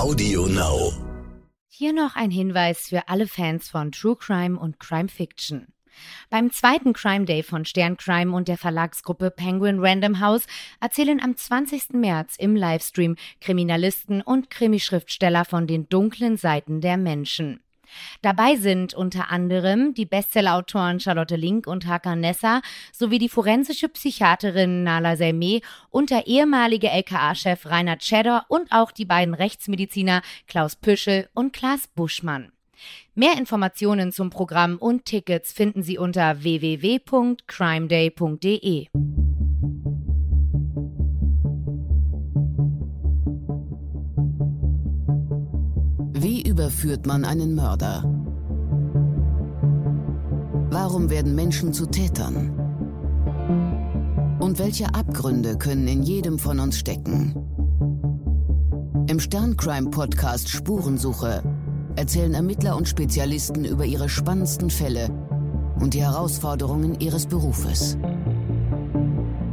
Audio Now. Hier noch ein Hinweis für alle Fans von True Crime und Crime Fiction. Beim zweiten Crime Day von Stern Crime und der Verlagsgruppe Penguin Random House erzählen am 20. März im Livestream Kriminalisten und Krimischriftsteller von den dunklen Seiten der Menschen. Dabei sind unter anderem die Bestsellerautoren Charlotte Link und Hakan Nessa sowie die forensische Psychiaterin Nala Selme und der ehemalige LKA-Chef Rainer Tschedder und auch die beiden Rechtsmediziner Klaus Püschel und Klaas Buschmann. Mehr Informationen zum Programm und Tickets finden Sie unter www.crimeday.de. überführt man einen Mörder? Warum werden Menschen zu Tätern? Und welche Abgründe können in jedem von uns stecken? Im Sterncrime-Podcast Spurensuche erzählen Ermittler und Spezialisten über ihre spannendsten Fälle und die Herausforderungen ihres Berufes.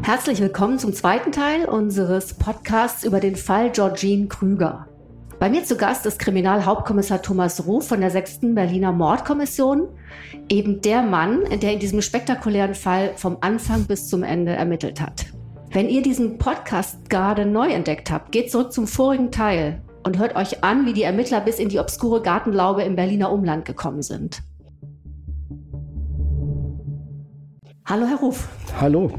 Herzlich willkommen zum zweiten Teil unseres Podcasts über den Fall Georgine Krüger. Bei mir zu Gast ist Kriminalhauptkommissar Thomas Ruf von der 6. Berliner Mordkommission, eben der Mann, der in diesem spektakulären Fall vom Anfang bis zum Ende ermittelt hat. Wenn ihr diesen Podcast gerade neu entdeckt habt, geht zurück zum vorigen Teil und hört euch an, wie die Ermittler bis in die obskure Gartenlaube im Berliner Umland gekommen sind. Hallo, Herr Ruf. Hallo.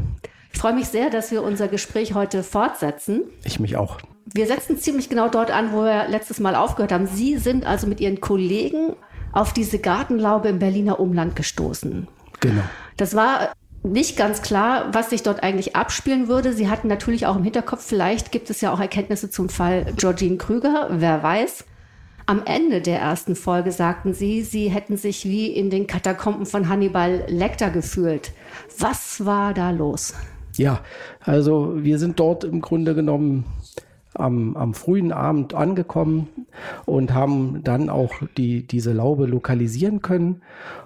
Ich freue mich sehr, dass wir unser Gespräch heute fortsetzen. Ich mich auch. Wir setzen ziemlich genau dort an, wo wir letztes Mal aufgehört haben. Sie sind also mit Ihren Kollegen auf diese Gartenlaube im Berliner Umland gestoßen. Genau. Das war nicht ganz klar, was sich dort eigentlich abspielen würde. Sie hatten natürlich auch im Hinterkopf, vielleicht gibt es ja auch Erkenntnisse zum Fall Georgine Krüger, wer weiß. Am Ende der ersten Folge sagten Sie, Sie hätten sich wie in den Katakomben von Hannibal Lecter gefühlt. Was war da los? Ja, also wir sind dort im Grunde genommen am, am frühen Abend angekommen und haben dann auch die, diese Laube lokalisieren können.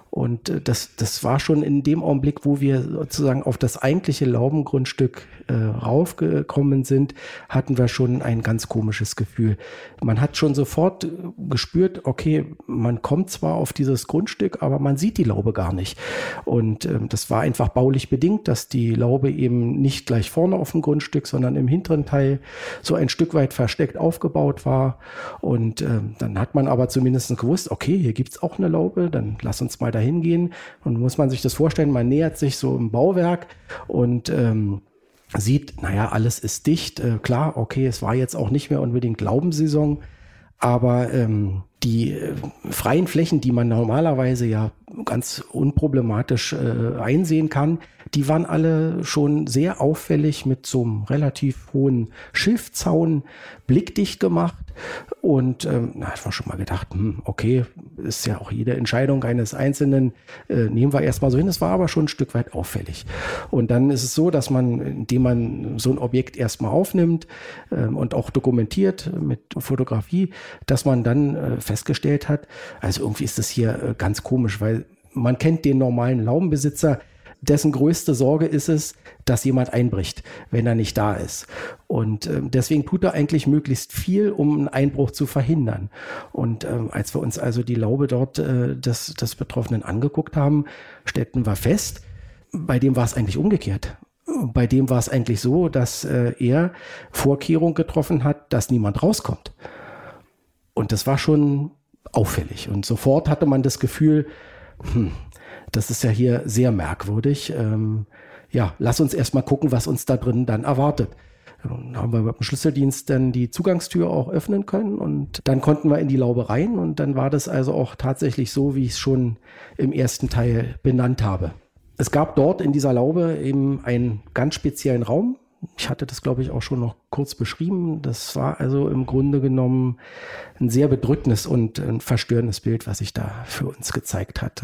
Und äh, das, das war schon in dem Augenblick, wo wir sozusagen auf das eigentliche Laubengrundstück äh, raufgekommen sind, hatten wir schon ein ganz komisches Gefühl. Man hat schon sofort gespürt, okay, man kommt zwar auf dieses Grundstück, aber man sieht die Laube gar nicht. Und äh, das war einfach baulich bedingt, dass die Laube eben nicht gleich vorne auf dem Grundstück, sondern im hinteren Teil so ein Stück weit versteckt aufgebaut war. Und äh, dann hat man aber zumindest gewusst, okay, hier gibt's auch eine Laube, dann lass uns mal da hingehen und muss man sich das vorstellen, man nähert sich so im Bauwerk und ähm, sieht, naja, alles ist dicht. Äh, klar, okay, es war jetzt auch nicht mehr unbedingt Glaubensaison, aber ähm, die äh, freien Flächen, die man normalerweise ja ganz unproblematisch äh, einsehen kann, die waren alle schon sehr auffällig mit so einem relativ hohen Schilfzaun blickdicht gemacht. Und ähm, da hat man schon mal gedacht, hm, okay, ist ja auch jede Entscheidung eines Einzelnen, äh, nehmen wir erstmal so hin. Es war aber schon ein Stück weit auffällig. Und dann ist es so, dass man, indem man so ein Objekt erstmal aufnimmt ähm, und auch dokumentiert mit Fotografie, dass man dann äh, festgestellt hat, also irgendwie ist das hier äh, ganz komisch, weil man kennt den normalen Laubenbesitzer, dessen größte Sorge ist es, dass jemand einbricht, wenn er nicht da ist. Und äh, deswegen tut er eigentlich möglichst viel, um einen Einbruch zu verhindern. Und ähm, als wir uns also die Laube dort äh, des, des Betroffenen angeguckt haben, stellten wir fest, bei dem war es eigentlich umgekehrt. Bei dem war es eigentlich so, dass äh, er Vorkehrungen getroffen hat, dass niemand rauskommt. Und das war schon auffällig. Und sofort hatte man das Gefühl, hm, das ist ja hier sehr merkwürdig. Ähm, ja, lass uns erstmal gucken, was uns da drin dann erwartet. Dann haben wir mit dem Schlüsseldienst dann die Zugangstür auch öffnen können und dann konnten wir in die Laube rein und dann war das also auch tatsächlich so, wie ich es schon im ersten Teil benannt habe. Es gab dort in dieser Laube eben einen ganz speziellen Raum. Ich hatte das, glaube ich, auch schon noch kurz beschrieben. Das war also im Grunde genommen ein sehr bedrückendes und ein verstörendes Bild, was sich da für uns gezeigt hat.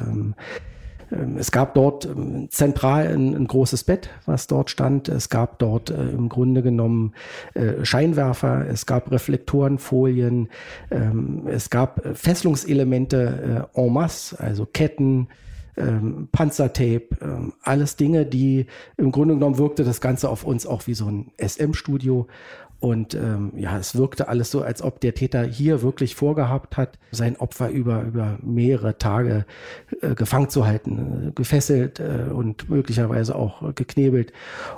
Ähm, es gab dort ähm, zentral ein, ein, großes Bett, was dort stand. Es gab dort äh, im Grunde genommen äh, Scheinwerfer, es gab Reflektorenfolien, ähm, es gab Fesselungselemente äh, en masse, also Ketten, ähm, Panzertape, ähm, alles Dinge, die im Grunde genommen wirkte das Ganze auf uns auch wie so ein SM-Studio. Und ähm, ja, es wirkte alles so, als ob der Täter hier wirklich vorgehabt hat, sein Opfer über, über mehrere Tage äh, gefangen zu halten, äh, gefesselt äh, und möglicherweise auch geknebelt.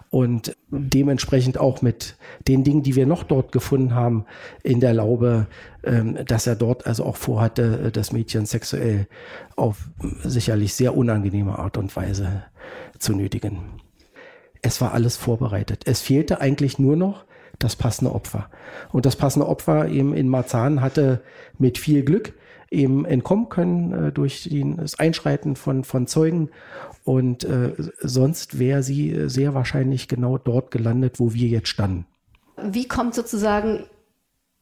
Und dementsprechend auch mit den Dingen, die wir noch dort gefunden haben in der Laube, ähm, dass er dort also auch vorhatte, äh, das Mädchen sexuell auf sicherlich sehr unangenehme Art und Weise zu nötigen. Es war alles vorbereitet. Es fehlte eigentlich nur noch das passende Opfer. Und das passende Opfer eben in Marzahn hatte mit viel Glück eben entkommen können äh, durch das Einschreiten von, von Zeugen. Und äh, sonst wäre sie sehr wahrscheinlich genau dort gelandet, wo wir jetzt standen. Wie kommt sozusagen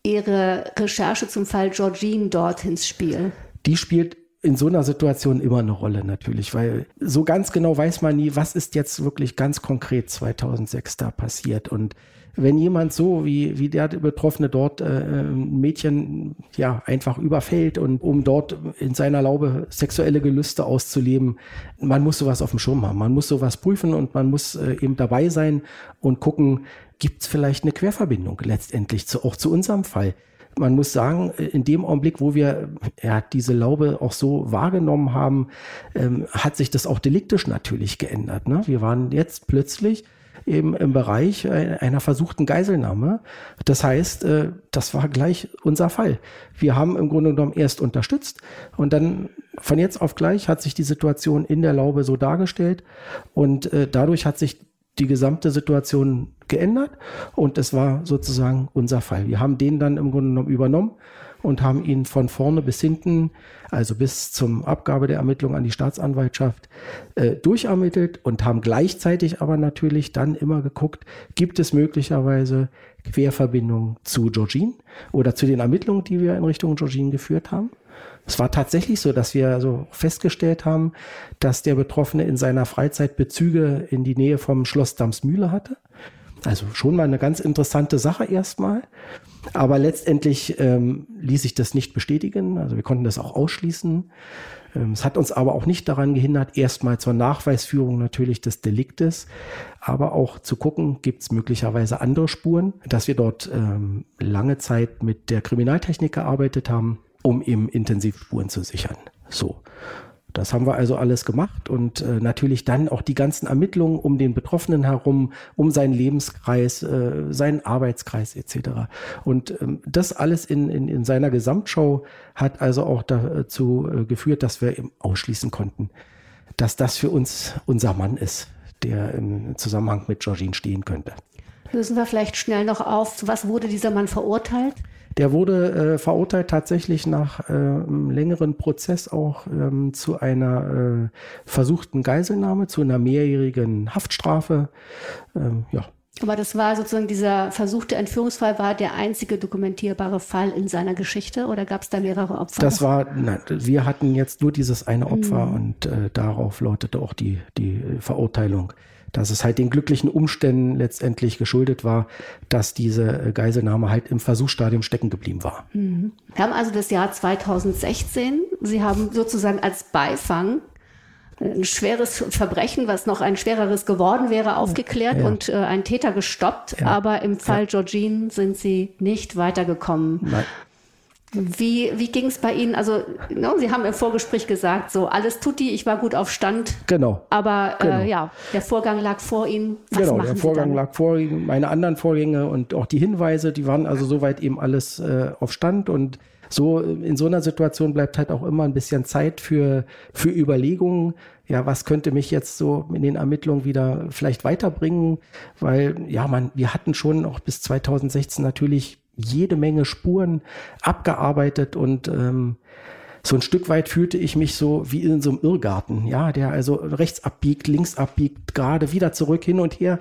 Ihre Recherche zum Fall Georgine dort ins Spiel? Die spielt in so einer Situation immer eine Rolle natürlich, weil so ganz genau weiß man nie, was ist jetzt wirklich ganz konkret 2006 da passiert. Und wenn jemand so wie, wie der Betroffene dort äh, ein Mädchen ja einfach überfällt und um dort in seiner Laube sexuelle Gelüste auszuleben, man muss sowas auf dem Schirm haben. Man muss sowas prüfen und man muss äh, eben dabei sein und gucken, gibt es vielleicht eine Querverbindung letztendlich zu, auch zu unserem Fall man muss sagen, in dem Augenblick, wo wir ja, diese Laube auch so wahrgenommen haben, ähm, hat sich das auch deliktisch natürlich geändert. Ne? Wir waren jetzt plötzlich eben im Bereich einer versuchten Geiselnahme. Das heißt, äh, das war gleich unser Fall. Wir haben im Grunde genommen erst unterstützt und dann von jetzt auf gleich hat sich die Situation in der Laube so dargestellt und äh, dadurch hat sich die gesamte Situation geändert und es war sozusagen unser Fall. Wir haben den dann im Grunde genommen übernommen und haben ihn von vorne bis hinten, also bis zum Abgabe der Ermittlung an die Staatsanwaltschaft, äh, durchermittelt und haben gleichzeitig aber natürlich dann immer geguckt, gibt es möglicherweise Querverbindungen zu Georgine oder zu den Ermittlungen, die wir in Richtung Georgine geführt haben. Es war tatsächlich so, dass wir so festgestellt haben, dass der Betroffene in seiner Freizeit Bezüge in die Nähe vom Schloss Damsmühle hatte. Also schon mal eine ganz interessante Sache erstmal. Aber letztendlich ähm, ließ sich das nicht bestätigen. Also wir konnten das auch ausschließen. Ähm, es hat uns aber auch nicht daran gehindert, erstmal zur Nachweisführung natürlich des Deliktes, aber auch zu gucken, gibt es möglicherweise andere Spuren, dass wir dort ähm, lange Zeit mit der Kriminaltechnik gearbeitet haben, um eben Intensivspuren zu sichern. So. Das haben wir also alles gemacht und äh, natürlich dann auch die ganzen Ermittlungen um den Betroffenen herum, um seinen Lebenskreis, äh, seinen Arbeitskreis etc. Und ähm, das alles in, in, in seiner Gesamtschau hat also auch dazu äh, geführt, dass wir eben ausschließen konnten, dass das für uns unser Mann ist, der im Zusammenhang mit Georgine stehen könnte. Lösen wir vielleicht schnell noch auf, was wurde dieser Mann verurteilt? Der wurde äh, verurteilt tatsächlich nach äh, einem längeren Prozess auch ähm, zu einer äh, versuchten Geiselnahme, zu einer mehrjährigen Haftstrafe. Ähm, ja. Aber das war sozusagen dieser versuchte Entführungsfall, war der einzige dokumentierbare Fall in seiner Geschichte oder gab es da mehrere Opfer? Das war, nein, wir hatten jetzt nur dieses eine Opfer mhm. und äh, darauf lautete auch die, die Verurteilung dass es halt den glücklichen Umständen letztendlich geschuldet war, dass diese äh, Geiselnahme halt im Versuchsstadium stecken geblieben war. Mhm. Wir haben also das Jahr 2016. Sie haben sozusagen als Beifang ein schweres Verbrechen, was noch ein schwereres geworden wäre, aufgeklärt ja. und äh, einen Täter gestoppt. Ja. Aber im Fall ja. Georgine sind Sie nicht weitergekommen. Nein. Wie, wie ging es bei Ihnen? Also, no, Sie haben im Vorgespräch gesagt, so alles tutti, ich war gut auf Stand. Genau. Aber äh, genau. Äh, ja, der Vorgang lag vor Ihnen. Was genau, der Vorgang lag vor Ihnen. Meine anderen Vorgänge und auch die Hinweise, die waren also soweit eben alles äh, auf Stand. Und so in so einer Situation bleibt halt auch immer ein bisschen Zeit für, für Überlegungen. Ja, was könnte mich jetzt so in den Ermittlungen wieder vielleicht weiterbringen? Weil, ja, man, wir hatten schon auch bis 2016 natürlich jede Menge Spuren abgearbeitet und ähm, so ein Stück weit fühlte ich mich so wie in so einem Irrgarten, ja, der also rechts abbiegt, links abbiegt, gerade wieder zurück, hin und her.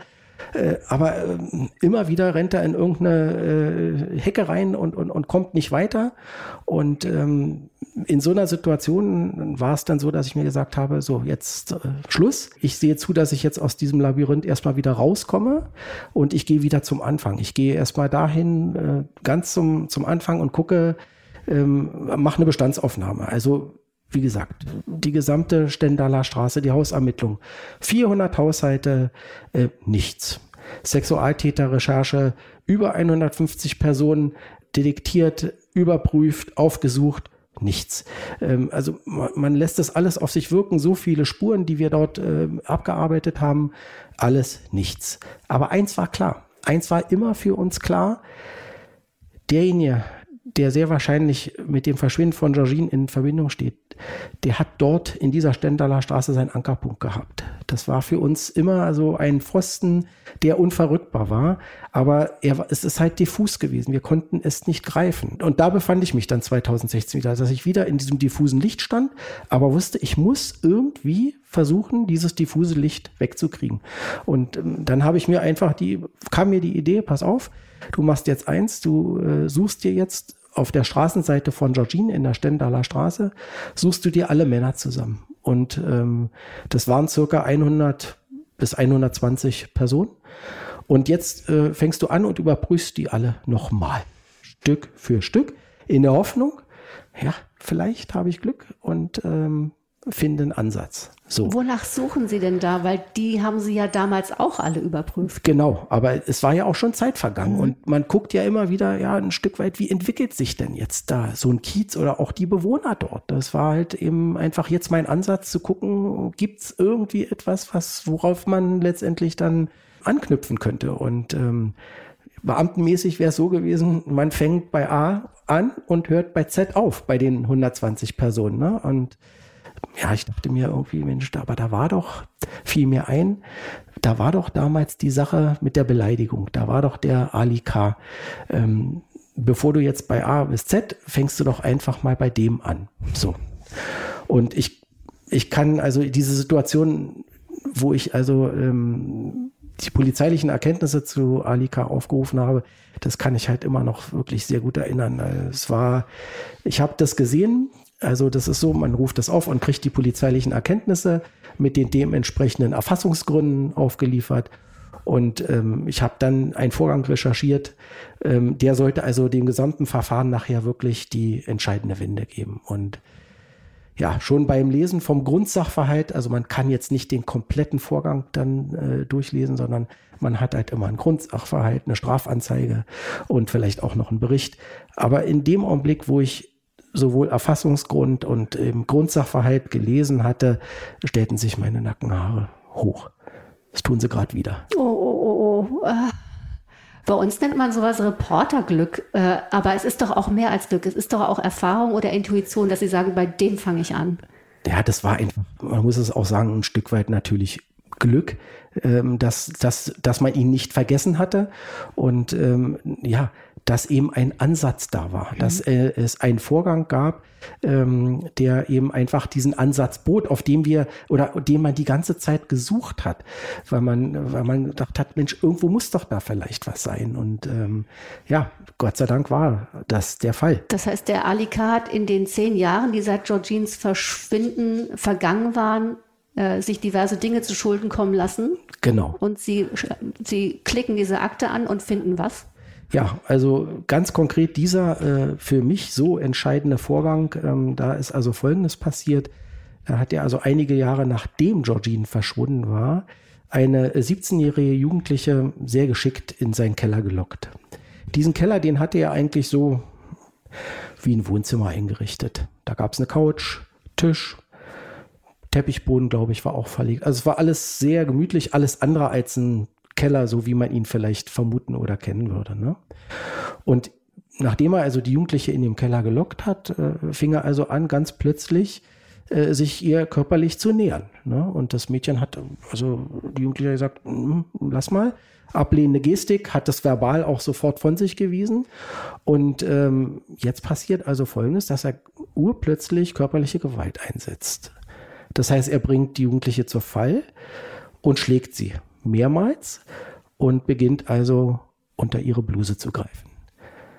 Äh, aber äh, immer wieder rennt er in irgendeine äh, Hecke rein und, und, und kommt nicht weiter. Und ähm, in so einer Situation war es dann so, dass ich mir gesagt habe, so jetzt äh, Schluss. Ich sehe zu, dass ich jetzt aus diesem Labyrinth erstmal wieder rauskomme und ich gehe wieder zum Anfang. Ich gehe erstmal dahin, äh, ganz zum, zum Anfang und gucke, ähm, mache eine Bestandsaufnahme. Also wie gesagt, die gesamte Stendaler Straße, die Hausermittlung. 400 Haushalte, äh, nichts. Sexualtäterrecherche über 150 Personen detektiert, überprüft, aufgesucht, nichts. Ähm, also man, lässt das alles auf sich wirken, so viele Spuren, die wir dort äh, abgearbeitet haben, alles nichts. Aber eins war klar, eins war immer für uns klar, derjenige, der sehr wahrscheinlich mit dem Verschwinden von Georgine in Verbindung steht, der hat dort in dieser Stendaler Straße seinen Ankerpunkt gehabt. Das war für uns immer so ein Pfosten, der unverrückbar war, aber er, es ist halt diffus gewesen. Wir konnten es nicht greifen. Und da befand ich mich dann 2016 wieder, dass ich wieder in diesem diffusen Licht stand, aber wusste, ich muss irgendwie versuchen, dieses diffuse Licht wegzukriegen. Und ähm, dann habe ich mir einfach die, kam mir die Idee, pass auf, du machst jetzt eins, du äh, suchst dir jetzt auf der Straßenseite von Georgine in der Stendaler Straße, suchst du dir alle Männer zusammen. Und ähm, das waren circa 100 bis 120 Personen. Und jetzt äh, fängst du an und überprüfst die alle nochmal, Stück für Stück, in der Hoffnung, ja, vielleicht habe ich Glück und ähm, finden Ansatz. So. Wonach suchen Sie denn da? Weil die haben Sie ja damals auch alle überprüft. Genau, aber es war ja auch schon Zeit vergangen mhm. und man guckt ja immer wieder ja ein Stück weit, wie entwickelt sich denn jetzt da so ein Kiez oder auch die Bewohner dort? Das war halt eben einfach jetzt mein Ansatz zu gucken, gibt es irgendwie etwas, was worauf man letztendlich dann anknüpfen könnte und ähm, Beamtenmäßig wäre es so gewesen, man fängt bei A an und hört bei Z auf, bei den 120 Personen. Ne? Und ja, ich dachte mir irgendwie, Mensch, aber da war doch, fiel mir ein, da war doch damals die Sache mit der Beleidigung, da war doch der Ali K. Ähm, bevor du jetzt bei A bis Z, fängst du doch einfach mal bei dem an. So. Und ich, ich kann also diese Situation, wo ich also ähm, die polizeilichen Erkenntnisse zu Alika aufgerufen habe, das kann ich halt immer noch wirklich sehr gut erinnern. Es war, ich habe das gesehen, also das ist so, man ruft das auf und kriegt die polizeilichen Erkenntnisse mit den dementsprechenden Erfassungsgründen aufgeliefert. Und ähm, ich habe dann einen Vorgang recherchiert, ähm, der sollte also dem gesamten Verfahren nachher wirklich die entscheidende Wende geben. Und ja, schon beim Lesen vom Grundsachverhalt, also man kann jetzt nicht den kompletten Vorgang dann äh, durchlesen, sondern man hat halt immer einen Grundsachverhalt, eine Strafanzeige und vielleicht auch noch einen Bericht. Aber in dem Augenblick, wo ich sowohl Erfassungsgrund und im Grundsachverhalt gelesen hatte, stellten sich meine Nackenhaare hoch. Das tun sie gerade wieder. Oh, oh, oh, oh. Äh, bei uns nennt man sowas Reporterglück, äh, aber es ist doch auch mehr als Glück. Es ist doch auch Erfahrung oder Intuition, dass Sie sagen, bei dem fange ich an. Ja, das war einfach, man muss es auch sagen, ein Stück weit natürlich Glück, ähm, dass, dass, dass man ihn nicht vergessen hatte. Und ähm, ja, dass eben ein Ansatz da war, mhm. dass äh, es einen Vorgang gab, ähm, der eben einfach diesen Ansatz bot, auf dem wir oder den man die ganze Zeit gesucht hat, weil man, weil man gedacht hat, Mensch, irgendwo muss doch da vielleicht was sein. Und ähm, ja, Gott sei Dank war das der Fall. Das heißt, der Alika hat in den zehn Jahren, die seit Georgines Verschwinden vergangen waren, äh, sich diverse Dinge zu Schulden kommen lassen. Genau. Und sie, sie klicken diese Akte an und finden was? Ja, also ganz konkret dieser äh, für mich so entscheidende Vorgang, ähm, da ist also Folgendes passiert. Er hat ja also einige Jahre nachdem Georgine verschwunden war, eine 17-jährige Jugendliche sehr geschickt in seinen Keller gelockt. Diesen Keller, den hatte er eigentlich so wie ein Wohnzimmer eingerichtet. Da gab es eine Couch, Tisch, Teppichboden, glaube ich, war auch verlegt. Also es war alles sehr gemütlich, alles andere als ein Keller, so wie man ihn vielleicht vermuten oder kennen würde. Ne? Und nachdem er also die Jugendliche in dem Keller gelockt hat, äh, fing er also an, ganz plötzlich äh, sich ihr körperlich zu nähern. Ne? Und das Mädchen hat, also die Jugendliche gesagt, mm, lass mal. Ablehnende Gestik, hat das verbal auch sofort von sich gewiesen. Und ähm, jetzt passiert also Folgendes, dass er urplötzlich körperliche Gewalt einsetzt. Das heißt, er bringt die Jugendliche zur Fall und schlägt sie mehrmals und beginnt also unter ihre Bluse zu greifen.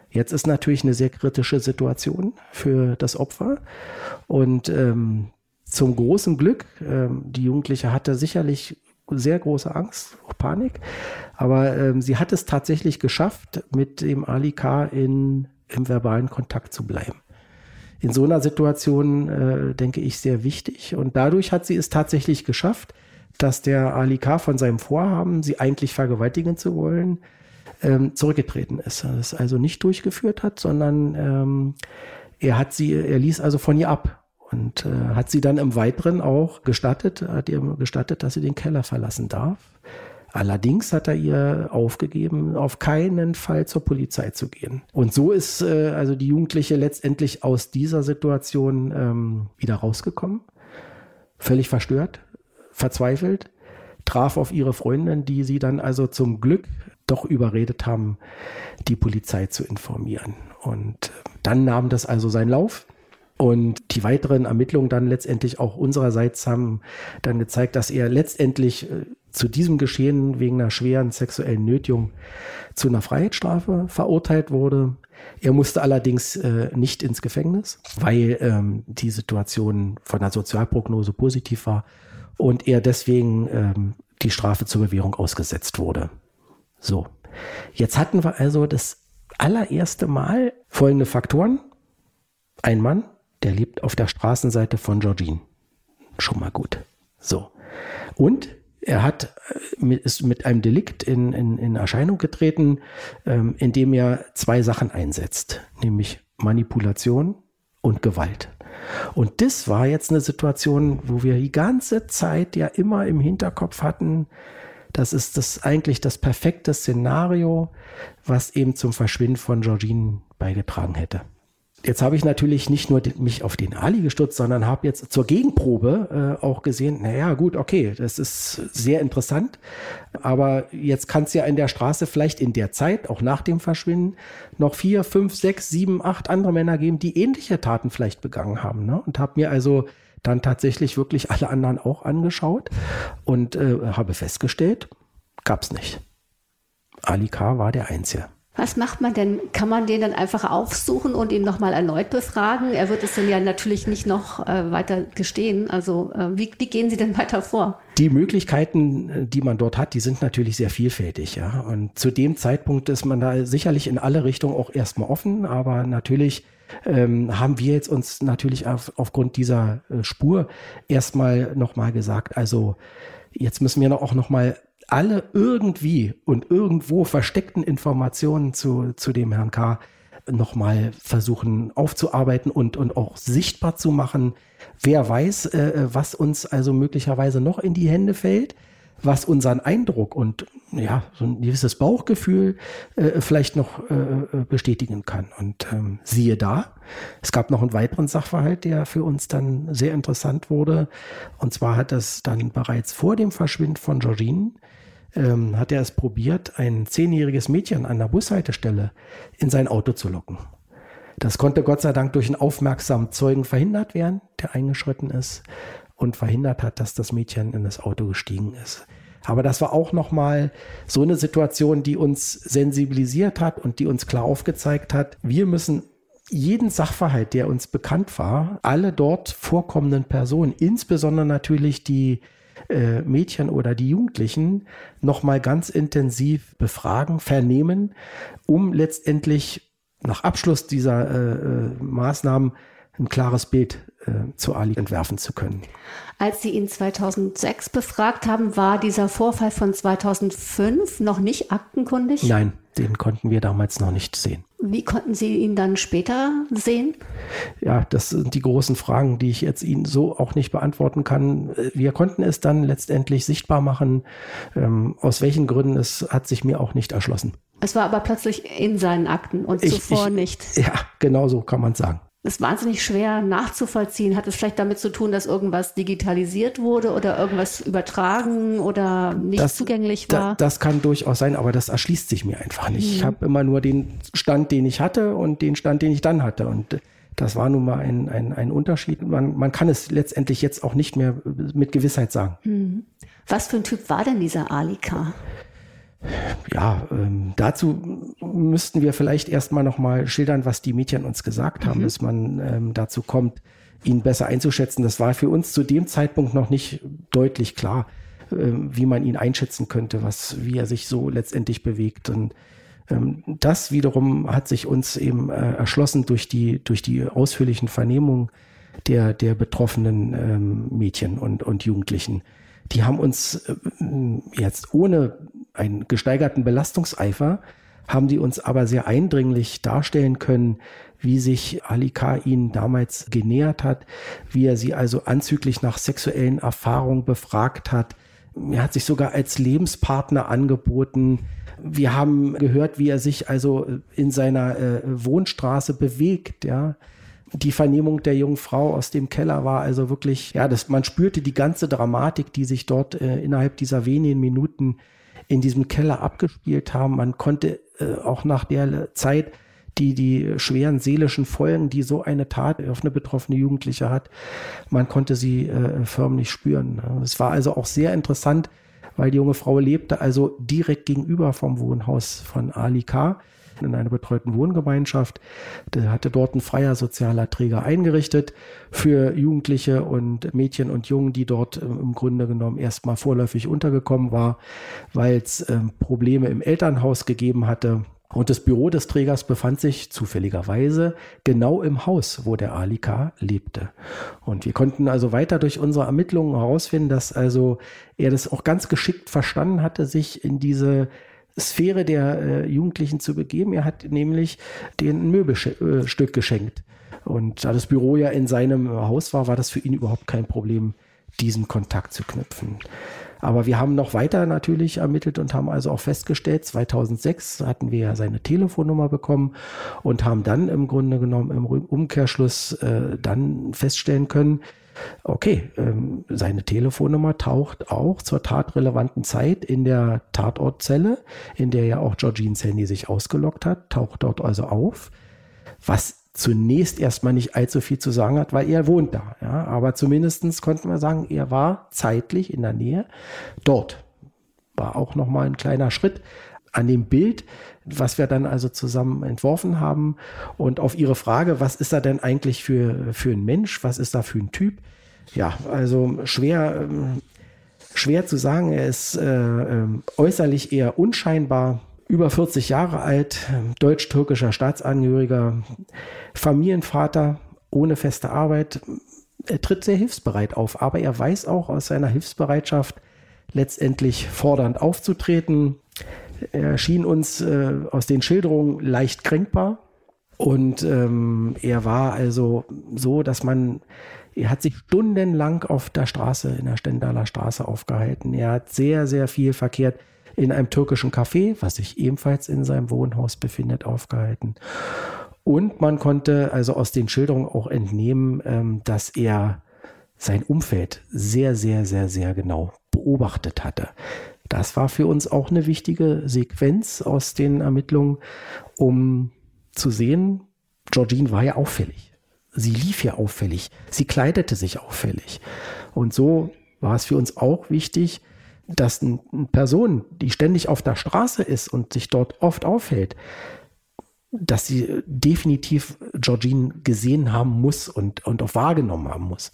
Jetzt ist natürlich eine sehr kritische Situation für das Opfer und ähm, zum großen Glück, ähm, die Jugendliche hatte sicherlich sehr große Angst, auch Panik, aber ähm, sie hat es tatsächlich geschafft, mit dem Ali K. In, im verbalen Kontakt zu bleiben. In so einer Situation äh, denke ich sehr wichtig und dadurch hat sie es tatsächlich geschafft, dass der Ali K. von seinem Vorhaben, sie eigentlich vergewaltigen zu wollen, ähm, zurückgetreten ist. Er es also nicht durchgeführt hat, sondern ähm, er hat sie, er ließ also von ihr ab und äh, hat sie dann im Weiteren auch gestattet, hat ihr gestattet, dass sie den Keller verlassen darf. Allerdings hat er ihr aufgegeben, auf keinen Fall zur Polizei zu gehen. Und so ist äh, also die Jugendliche letztendlich aus dieser Situation ähm, wieder rausgekommen, völlig verstört, verzweifelt, traf auf ihre Freundin, die sie dann also zum Glück doch überredet haben, die Polizei zu informieren. Und äh, dann nahm das also seinen Lauf. Und die weiteren Ermittlungen dann letztendlich auch unsererseits haben dann gezeigt, dass er letztendlich äh, zu diesem Geschehen wegen einer schweren sexuellen Nötigung zu einer Freiheitsstrafe verurteilt wurde. Er musste allerdings äh, nicht ins Gefängnis, weil ähm, die Situation von der Sozialprognose positiv war und er deswegen ähm, die Strafe zur Bewährung ausgesetzt wurde. So, jetzt hatten wir also das allererste Mal folgende Faktoren. Ein Mann, der lebt auf der Straßenseite von Georgine. Schon mal gut. So. Und er hat, äh, ist mit einem Delikt in, in, in Erscheinung getreten, ähm, indem er zwei Sachen einsetzt, nämlich Manipulation und Gewalt. Und das war jetzt eine Situation, wo wir die ganze Zeit ja immer im Hinterkopf hatten, das ist das eigentlich das perfekte Szenario, was eben zum Verschwinden von Georgine beigetragen hätte. Jetzt habe ich natürlich nicht nur mich auf den Ali gestutzt, sondern habe jetzt zur Gegenprobe äh, auch gesehen, naja, gut, okay, das ist sehr interessant, aber jetzt kann es ja in der Straße vielleicht in der Zeit, auch nach dem Verschwinden, noch vier, fünf, sechs, sieben, acht andere Männer geben, die ähnliche Taten vielleicht begangen haben. Ne? Und habe mir also dann tatsächlich wirklich alle anderen auch angeschaut und äh, habe festgestellt, gab es nicht. Ali K. war der Einzige. Was macht man denn? Kann man den dann einfach aufsuchen und ihn nochmal erneut befragen? Er wird es dann ja natürlich nicht noch äh, weiter gestehen. Also äh, wie, wie, gehen Sie denn weiter vor? Die Möglichkeiten, äh, die man dort hat, die sind natürlich sehr vielfältig. Ja? Und zu dem Zeitpunkt ist man da sicherlich in alle Richtungen auch erstmal offen. Aber natürlich ähm, haben wir jetzt uns natürlich auf, aufgrund dieser äh, Spur erstmal nochmal gesagt, also jetzt müssen wir auch nochmal alle irgendwie und irgendwo versteckten Informationen zu, zu dem Herrn K. nochmal versuchen aufzuarbeiten und, und auch sichtbar zu machen. Wer weiß, äh, was uns also möglicherweise noch in die Hände fällt was unseren Eindruck und ja, so ein gewisses Bauchgefühl äh, vielleicht noch äh, äh, bestätigen kann. Und ähm, siehe da, es gab noch einen weiteren Sachverhalt, der für uns dann sehr interessant wurde. Und zwar hat es dann bereits vor dem Verschwinden von Georgine, ähm, hat er es probiert, ein zehnjähriges Mädchen an der Bushaltestelle in sein Auto zu locken. Das konnte Gott sei Dank durch einen aufmerksamen Zeugen verhindert werden, der eingeschritten ist und verhindert hat, dass das Mädchen in das Auto gestiegen ist. Aber das war auch nochmal so eine Situation, die uns sensibilisiert hat und die uns klar aufgezeigt hat, wir müssen jeden Sachverhalt, der uns bekannt war, alle dort vorkommenden Personen, insbesondere natürlich die äh, Mädchen oder die Jugendlichen, nochmal ganz intensiv befragen, vernehmen, um letztendlich nach Abschluss dieser äh, äh Maßnahmen ein klares Bild äh, zu Ali entwerfen zu können. Als Sie ihn 2006 befragt haben, war dieser Vorfall von 2005 noch nicht aktenkundig? Nein, den konnten wir damals noch nicht sehen. Wie konnten Sie ihn dann später sehen? Ja, das sind die großen Fragen, die ich jetzt Ihnen so auch nicht beantworten kann. Wir konnten es dann letztendlich sichtbar machen. Ähm, aus welchen Gründen, es hat sich mir auch nicht erschlossen. Es war aber plötzlich in seinen Akten und ich, zuvor ich, nicht. Ja, genau so kann man sagen ist wahnsinnig schwer nachzuvollziehen. Hat es vielleicht damit zu tun, dass irgendwas digitalisiert wurde oder irgendwas übertragen oder nicht das, zugänglich war? Da, das kann durchaus sein, aber das erschließt sich mir einfach nicht. Mhm. Ich habe immer nur den Stand, den ich hatte und den Stand, den ich dann hatte. Und das war nun mal ein, ein, ein Unterschied. Man, man kann es letztendlich jetzt auch nicht mehr mit Gewissheit sagen. Mhm. Was für ein Typ war denn dieser Alika? Ja, ähm, dazu müssten wir vielleicht erstmal nochmal schildern, was die Mädchen uns gesagt haben, mhm. bis man ähm, dazu kommt, ihn besser einzuschätzen. Das war für uns zu dem Zeitpunkt noch nicht deutlich klar, äh, wie man ihn einschätzen könnte, was, wie er sich so letztendlich bewegt. Und ähm, das wiederum hat sich uns eben äh, erschlossen durch die, durch die ausführlichen Vernehmungen der, der betroffenen ähm, Mädchen und, und Jugendlichen die haben uns äh, jetzt ohne einen gesteigerten Belastungseifer, haben die uns aber sehr eindringlich darstellen können, wie sich Ali K. ihnen damals genähert hat, wie er sie also anzüglich nach sexuellen Erfahrungen befragt hat. Er hat sich sogar als Lebenspartner angeboten. Wir haben gehört, wie er sich also in seiner äh, Wohnstraße bewegt, ja. Die Vernehmung der jungen Frau aus dem Keller war also wirklich, ja, das, man spürte die ganze Dramatik, die sich dort äh, innerhalb dieser wenigen Minuten in diesem Keller abgespielt haben. Man konnte äh, auch nach der Zeit die, die schweren seelischen Folgen, die so eine Tat auf eine betroffene Jugendliche hat, man konnte sie äh, förmlich spüren. Es war also auch sehr interessant, weil die junge Frau lebte also direkt gegenüber vom Wohnhaus von Ali K in einer betreuten Wohngemeinschaft. Der hatte dort ein freier sozialer Träger eingerichtet für Jugendliche und Mädchen und Jungen, die dort äh, im Grunde genommen erstmal vorläufig untergekommen war, weil es ähm, Probleme im Elternhaus gegeben hatte. Und das Büro des Trägers befand sich zufälligerweise genau im Haus, wo der Alika lebte. Und wir konnten also weiter durch unsere Ermittlungen herausfinden, dass also er das auch ganz geschickt verstanden hatte, sich in diese Sphäre der äh, Jugendlichen zu begeben. Er hat nämlich den Möbelstück geschenkt. Und da das Büro ja in seinem Haus war, war das für ihn überhaupt kein Problem, diesen Kontakt zu knüpfen. Aber wir haben noch weiter natürlich ermittelt und haben also auch festgestellt, 2006 hatten wir ja seine Telefonnummer bekommen und haben dann im Grunde genommen im Umkehrschluss äh, dann feststellen können, Okay, ähm, seine Telefonnummer taucht auch zur tatrelevanten Zeit in der Tatortzelle, in der ja auch Georgines Handy sich ausgelockt hat, taucht dort also auf, was zunächst erstmal nicht allzu viel zu sagen hat, weil er wohnt da. Ja? Aber zumindestens konnten wir sagen, er war zeitlich in der Nähe dort. War auch nochmal ein kleiner Schritt an dem Bild, was wir dann also zusammen entworfen haben. Und auf Ihre Frage, was ist er denn eigentlich für, für ein Mensch? Was ist da für ein Typ? Ja, also schwer, ähm, schwer zu sagen. Er ist äh, ähm, äußerlich eher unscheinbar. Über 40 Jahre alt, deutsch-türkischer Staatsangehöriger, Familienvater, ohne feste Arbeit. Er tritt sehr hilfsbereit auf, aber er weiß auch aus seiner Hilfsbereitschaft letztendlich fordernd aufzutreten, er schien uns äh, aus den Schilderungen leicht kränkbar. Und ähm, er war also so, dass man, er hat sich stundenlang auf der Straße, in der Stendaler Straße aufgehalten. Er hat sehr, sehr viel verkehrt in einem türkischen Café, was sich ebenfalls in seinem Wohnhaus befindet, aufgehalten. Und man konnte also aus den Schilderungen auch entnehmen, ähm, dass er sein Umfeld sehr, sehr, sehr, sehr genau beobachtet hatte. Das war für uns auch eine wichtige Sequenz aus den Ermittlungen, um zu sehen, Georgine war ja auffällig. Sie lief ja auffällig. Sie kleidete sich auffällig. Und so war es für uns auch wichtig, dass eine Person, die ständig auf der Straße ist und sich dort oft aufhält, dass sie definitiv Georgine gesehen haben muss und, und auch wahrgenommen haben muss.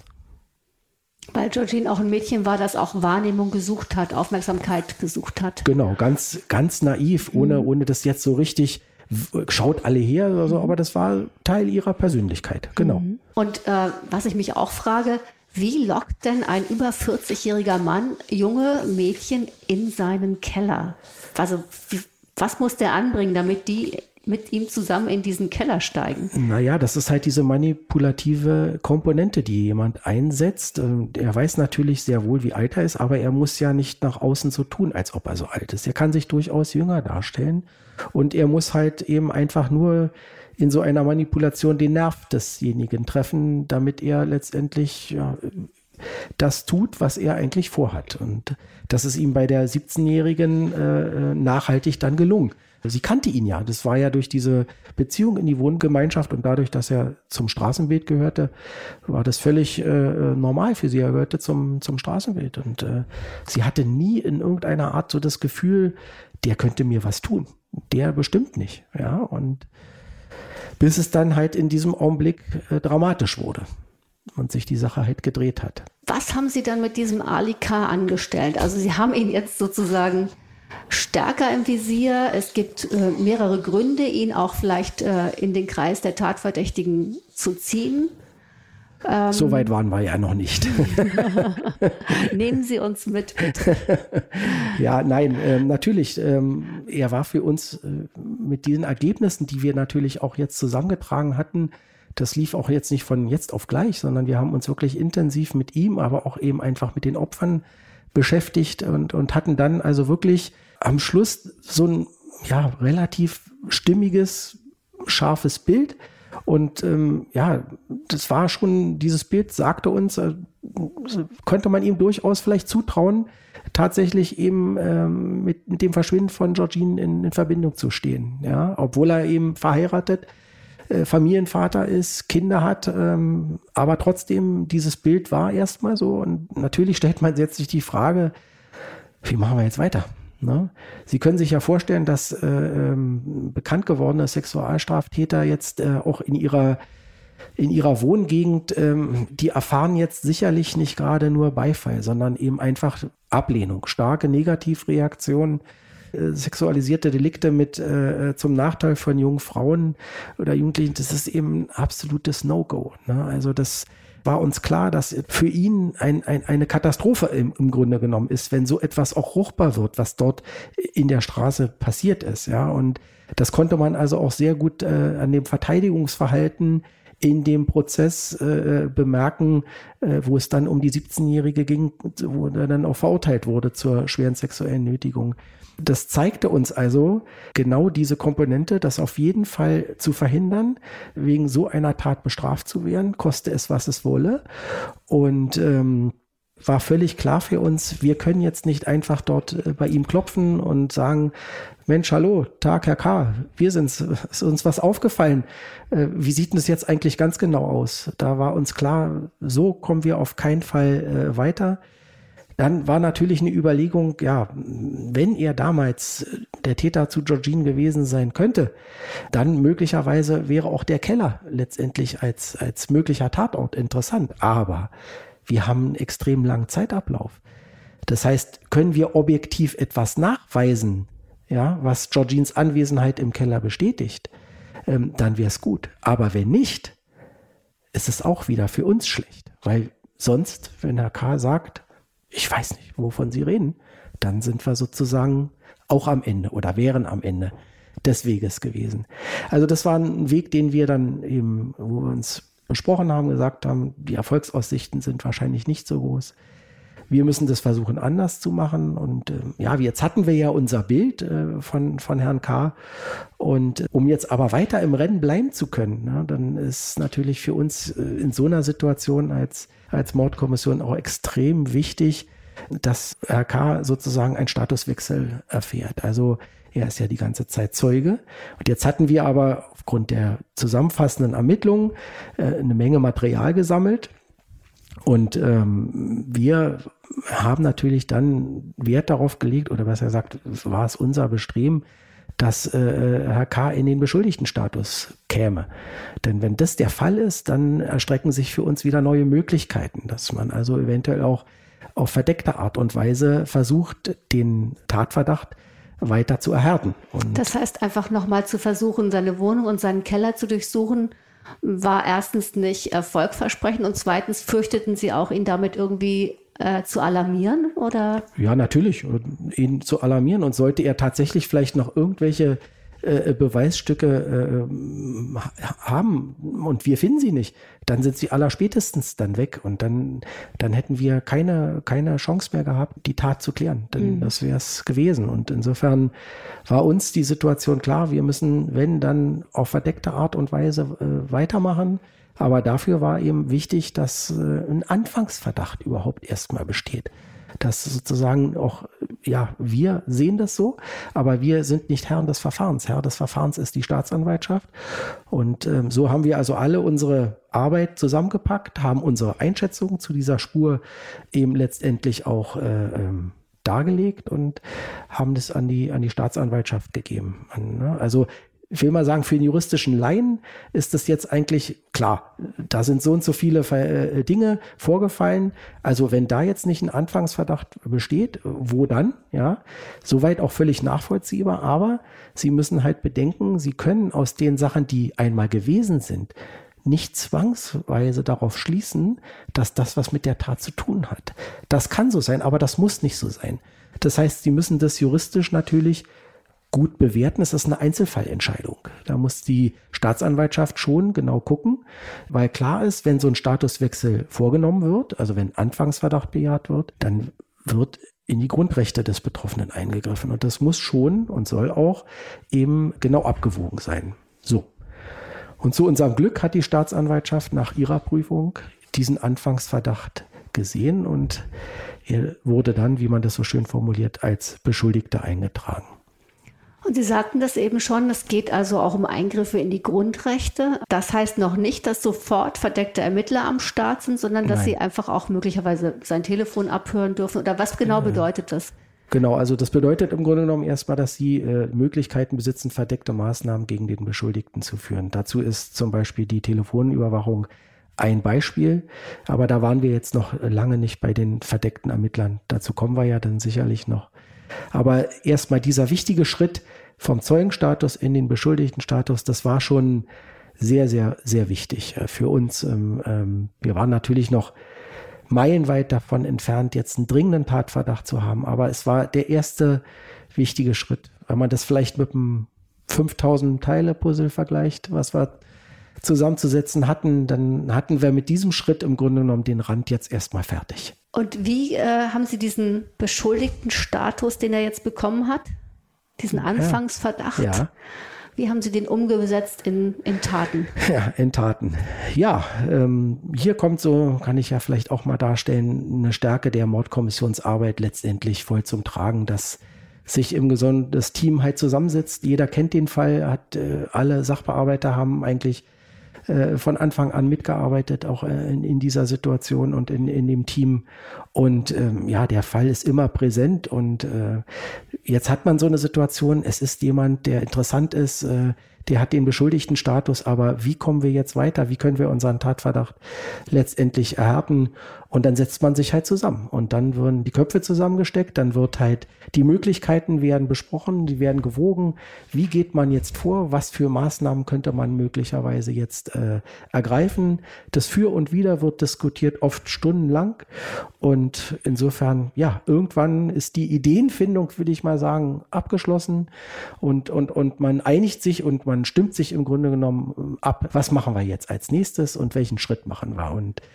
Weil Georgine auch ein Mädchen war, das auch Wahrnehmung gesucht hat, Aufmerksamkeit gesucht hat. Genau, ganz, ganz naiv, ohne, mhm. ohne das jetzt so richtig schaut alle her oder so, mhm. aber das war Teil ihrer Persönlichkeit, genau. Mhm. Und äh, was ich mich auch frage, wie lockt denn ein über 40-jähriger Mann junge Mädchen in seinen Keller? Also wie, was muss der anbringen, damit die mit ihm zusammen in diesen Keller steigen. Naja, das ist halt diese manipulative Komponente, die jemand einsetzt. Er weiß natürlich sehr wohl, wie alt er ist, aber er muss ja nicht nach außen so tun, als ob er so alt ist. Er kann sich durchaus jünger darstellen und er muss halt eben einfach nur in so einer Manipulation den Nerv desjenigen treffen, damit er letztendlich ja, das tut, was er eigentlich vorhat. Und das ist ihm bei der 17-Jährigen äh, nachhaltig dann gelungen. Sie kannte ihn ja. Das war ja durch diese Beziehung in die Wohngemeinschaft und dadurch, dass er zum Straßenbild gehörte, war das völlig äh, normal für sie. Er gehörte zum, zum Straßenbild. Und äh, sie hatte nie in irgendeiner Art so das Gefühl, der könnte mir was tun. Der bestimmt nicht. Ja, und bis es dann halt in diesem Augenblick äh, dramatisch wurde und sich die Sache halt gedreht hat. Was haben Sie dann mit diesem Ali K. angestellt? Also Sie haben ihn jetzt sozusagen stärker im Visier. Es gibt äh, mehrere Gründe, ihn auch vielleicht äh, in den Kreis der Tatverdächtigen zu ziehen. Ähm, so weit waren wir ja noch nicht. Nehmen Sie uns mit, bitte. ja, nein, äh, natürlich. Ähm, er war für uns äh, mit diesen Ergebnissen, die wir natürlich auch jetzt zusammengetragen hatten, das lief auch jetzt nicht von jetzt auf gleich, sondern wir haben uns wirklich intensiv mit ihm, aber auch eben einfach mit den Opfern beschäftigt und, und hatten dann also wirklich am Schluss so ein ja, relativ stimmiges, scharfes Bild. Und ähm, ja, das war schon, dieses Bild sagte uns, äh, könnte man ihm durchaus vielleicht zutrauen, tatsächlich eben ähm, mit, mit dem Verschwinden von Georgine in, in Verbindung zu stehen. Ja, obwohl er eben verheiratet äh, Familienvater ist, Kinder hat, ähm, aber trotzdem, dieses Bild war erstmal so. Und natürlich stellt man jetzt sich die Frage, wie machen wir jetzt weiter? Ne? Sie können sich ja vorstellen, dass äh, ähm, bekannt gewordene Sexualstraftäter jetzt äh, auch in ihrer in ihrer Wohngegend, ähm, die erfahren jetzt sicherlich nicht gerade nur Beifall, sondern eben einfach Ablehnung, starke Negativreaktionen sexualisierte Delikte mit äh, zum Nachteil von jungen Frauen oder Jugendlichen, das ist eben ein absolutes No-Go. Ne? Also das war uns klar, dass für ihn ein, ein, eine Katastrophe im, im Grunde genommen ist, wenn so etwas auch ruchbar wird, was dort in der Straße passiert ist. Ja, und das konnte man also auch sehr gut äh, an dem Verteidigungsverhalten in dem Prozess äh, bemerken, äh, wo es dann um die 17-Jährige ging, wo er dann auch verurteilt wurde zur schweren sexuellen Nötigung. Das zeigte uns also genau diese Komponente, das auf jeden Fall zu verhindern, wegen so einer Tat bestraft zu werden, koste es, was es wolle. Und ähm, war völlig klar für uns, wir können jetzt nicht einfach dort äh, bei ihm klopfen und sagen, Mensch, hallo, Tag, Herr K., wir sind's, ist uns was aufgefallen. Äh, wie sieht denn das jetzt eigentlich ganz genau aus? Da war uns klar, so kommen wir auf keinen Fall äh, weiter. Dann war natürlich eine Überlegung, ja, wenn er damals der Täter zu Georgine gewesen sein könnte, dann möglicherweise wäre auch der Keller letztendlich als, als möglicher Tatort interessant. Aber wir haben einen extrem langen Zeitablauf. Das heißt, können wir objektiv etwas nachweisen, ja, was Georgines Anwesenheit im Keller bestätigt, ähm, dann wäre es gut. Aber wenn nicht, ist es auch wieder für uns schlecht, weil sonst, wenn Herr K. sagt, ich weiß nicht, wovon Sie reden, dann sind wir sozusagen auch am Ende oder wären am Ende des Weges gewesen. Also das war ein Weg, den wir dann eben, wo wir uns besprochen haben, gesagt haben, die Erfolgsaussichten sind wahrscheinlich nicht so groß. Wir müssen das versuchen anders zu machen. Und äh, ja, jetzt hatten wir ja unser Bild äh, von, von Herrn K. Und äh, um jetzt aber weiter im Rennen bleiben zu können, na, dann ist natürlich für uns äh, in so einer Situation als als Mordkommission auch extrem wichtig, dass RK sozusagen einen Statuswechsel erfährt. Also er ist ja die ganze Zeit Zeuge. Und jetzt hatten wir aber aufgrund der zusammenfassenden Ermittlungen äh, eine Menge Material gesammelt. Und ähm, wir haben natürlich dann Wert darauf gelegt, oder was er sagt, war es unser Bestreben, dass äh, Herr K. in den Beschuldigtenstatus käme. Denn wenn das der Fall ist, dann erstrecken sich für uns wieder neue Möglichkeiten, dass man also eventuell auch auf verdeckte Art und Weise versucht, den Tatverdacht weiter zu erhärten. Und das heißt, einfach nochmal zu versuchen, seine Wohnung und seinen Keller zu durchsuchen, war erstens nicht erfolgversprechend und zweitens fürchteten Sie auch, ihn damit irgendwie äh, zu alarmieren oder? Ja, natürlich, ihn zu alarmieren und sollte er tatsächlich vielleicht noch irgendwelche äh, Beweisstücke äh, haben und wir finden sie nicht, dann sind sie allerspätestens dann weg und dann, dann hätten wir keine, keine Chance mehr gehabt, die Tat zu klären. Denn mhm. das wäre es gewesen. Und insofern war uns die Situation klar, wir müssen, wenn, dann auf verdeckte Art und Weise äh, weitermachen. Aber dafür war eben wichtig, dass äh, ein Anfangsverdacht überhaupt erstmal besteht. Dass sozusagen auch, ja, wir sehen das so, aber wir sind nicht Herren des Verfahrens. Herr des Verfahrens ist die Staatsanwaltschaft. Und ähm, so haben wir also alle unsere Arbeit zusammengepackt, haben unsere Einschätzung zu dieser Spur eben letztendlich auch äh, ähm, dargelegt und haben das an die, an die Staatsanwaltschaft gegeben. Ne? Also ich will mal sagen, für den juristischen Laien ist das jetzt eigentlich klar. Da sind so und so viele äh, Dinge vorgefallen. Also wenn da jetzt nicht ein Anfangsverdacht besteht, wo dann? Ja, soweit auch völlig nachvollziehbar. Aber Sie müssen halt bedenken, Sie können aus den Sachen, die einmal gewesen sind, nicht zwangsweise darauf schließen, dass das was mit der Tat zu tun hat. Das kann so sein, aber das muss nicht so sein. Das heißt, sie müssen das juristisch natürlich gut bewerten. Es ist eine Einzelfallentscheidung. Da muss die Staatsanwaltschaft schon genau gucken, weil klar ist, wenn so ein Statuswechsel vorgenommen wird, also wenn Anfangsverdacht bejaht wird, dann wird in die Grundrechte des Betroffenen eingegriffen. Und das muss schon und soll auch eben genau abgewogen sein. So. Und zu unserem Glück hat die Staatsanwaltschaft nach ihrer Prüfung diesen Anfangsverdacht gesehen und er wurde dann, wie man das so schön formuliert, als Beschuldigter eingetragen. Und Sie sagten das eben schon, es geht also auch um Eingriffe in die Grundrechte. Das heißt noch nicht, dass sofort verdeckte Ermittler am Start sind, sondern dass Nein. sie einfach auch möglicherweise sein Telefon abhören dürfen. Oder was genau bedeutet das? Genau, also das bedeutet im Grunde genommen erstmal, dass sie äh, Möglichkeiten besitzen, verdeckte Maßnahmen gegen den Beschuldigten zu führen. Dazu ist zum Beispiel die Telefonüberwachung ein Beispiel, aber da waren wir jetzt noch lange nicht bei den verdeckten Ermittlern. Dazu kommen wir ja dann sicherlich noch. Aber erstmal dieser wichtige Schritt vom Zeugenstatus in den Beschuldigtenstatus, das war schon sehr, sehr, sehr wichtig äh, für uns. Ähm, ähm, wir waren natürlich noch meilenweit davon entfernt, jetzt einen dringenden Tatverdacht zu haben, aber es war der erste wichtige Schritt. Wenn man das vielleicht mit einem 5000 Teile Puzzle vergleicht, was wir zusammenzusetzen hatten, dann hatten wir mit diesem Schritt im Grunde genommen den Rand jetzt erstmal fertig. Und wie äh, haben Sie diesen beschuldigten Status, den er jetzt bekommen hat? Diesen Anfangsverdacht? Ja. Wie haben Sie den umgesetzt in, in Taten? Ja, in Taten. Ja, ähm, hier kommt so, kann ich ja vielleicht auch mal darstellen, eine Stärke der Mordkommissionsarbeit letztendlich voll zum Tragen, dass sich im Gesund das Team halt zusammensetzt. Jeder kennt den Fall, hat äh, alle Sachbearbeiter haben eigentlich äh, von Anfang an mitgearbeitet, auch äh, in, in, dieser Situation und in, in dem Team. Und ähm, ja, der Fall ist immer präsent und äh, jetzt hat man so eine Situation, es ist jemand, der interessant ist, äh, der hat den Beschuldigtenstatus, aber wie kommen wir jetzt weiter? Wie können wir unseren Tatverdacht letztendlich erhärten? Und dann setzt man sich halt zusammen und dann werden die Köpfe zusammengesteckt, dann wird halt die Möglichkeiten werden besprochen, die werden gewogen. Wie geht man jetzt vor? Was für Maßnahmen könnte man möglicherweise jetzt äh, ergreifen? Das Für und Wider wird diskutiert, oft stundenlang. Und insofern, ja, irgendwann ist die Ideenfindung, würde ich mal sagen, abgeschlossen und, und, und man einigt sich und man stimmt sich im Grunde genommen ab, was machen wir jetzt als nächstes und welchen Schritt machen wir. Und ähm,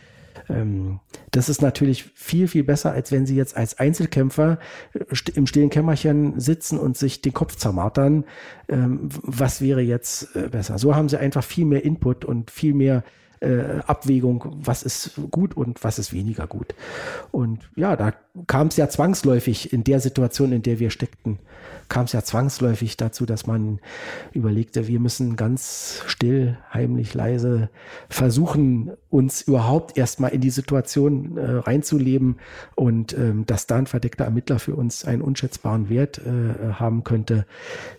das ist natürlich viel, viel besser, als wenn sie jetzt als Einzelkämpfer äh, im stillen Kämmerchen sitzen und sich den Kopf zermartern. Ähm, was wäre jetzt äh, besser? So haben sie einfach viel mehr Input und viel mehr äh, Abwägung, was ist gut und was ist weniger gut. Und ja, da kam es ja zwangsläufig in der Situation, in der wir steckten, kam es ja zwangsläufig dazu, dass man überlegte, wir müssen ganz still, heimlich, leise versuchen, uns überhaupt erstmal in die Situation äh, reinzuleben und ähm, dass da ein verdeckter Ermittler für uns einen unschätzbaren Wert äh, haben könnte.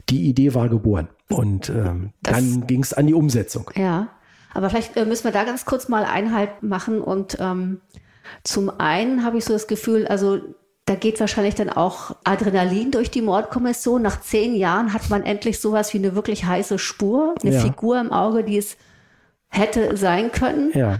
Die Idee war geboren. Und ähm, dann ging es an die Umsetzung. Ja. Aber vielleicht äh, müssen wir da ganz kurz mal Einhalt machen. Und ähm, zum einen habe ich so das Gefühl, also da geht wahrscheinlich dann auch Adrenalin durch die Mordkommission. Nach zehn Jahren hat man endlich sowas wie eine wirklich heiße Spur, eine ja. Figur im Auge, die es hätte sein können. Ja.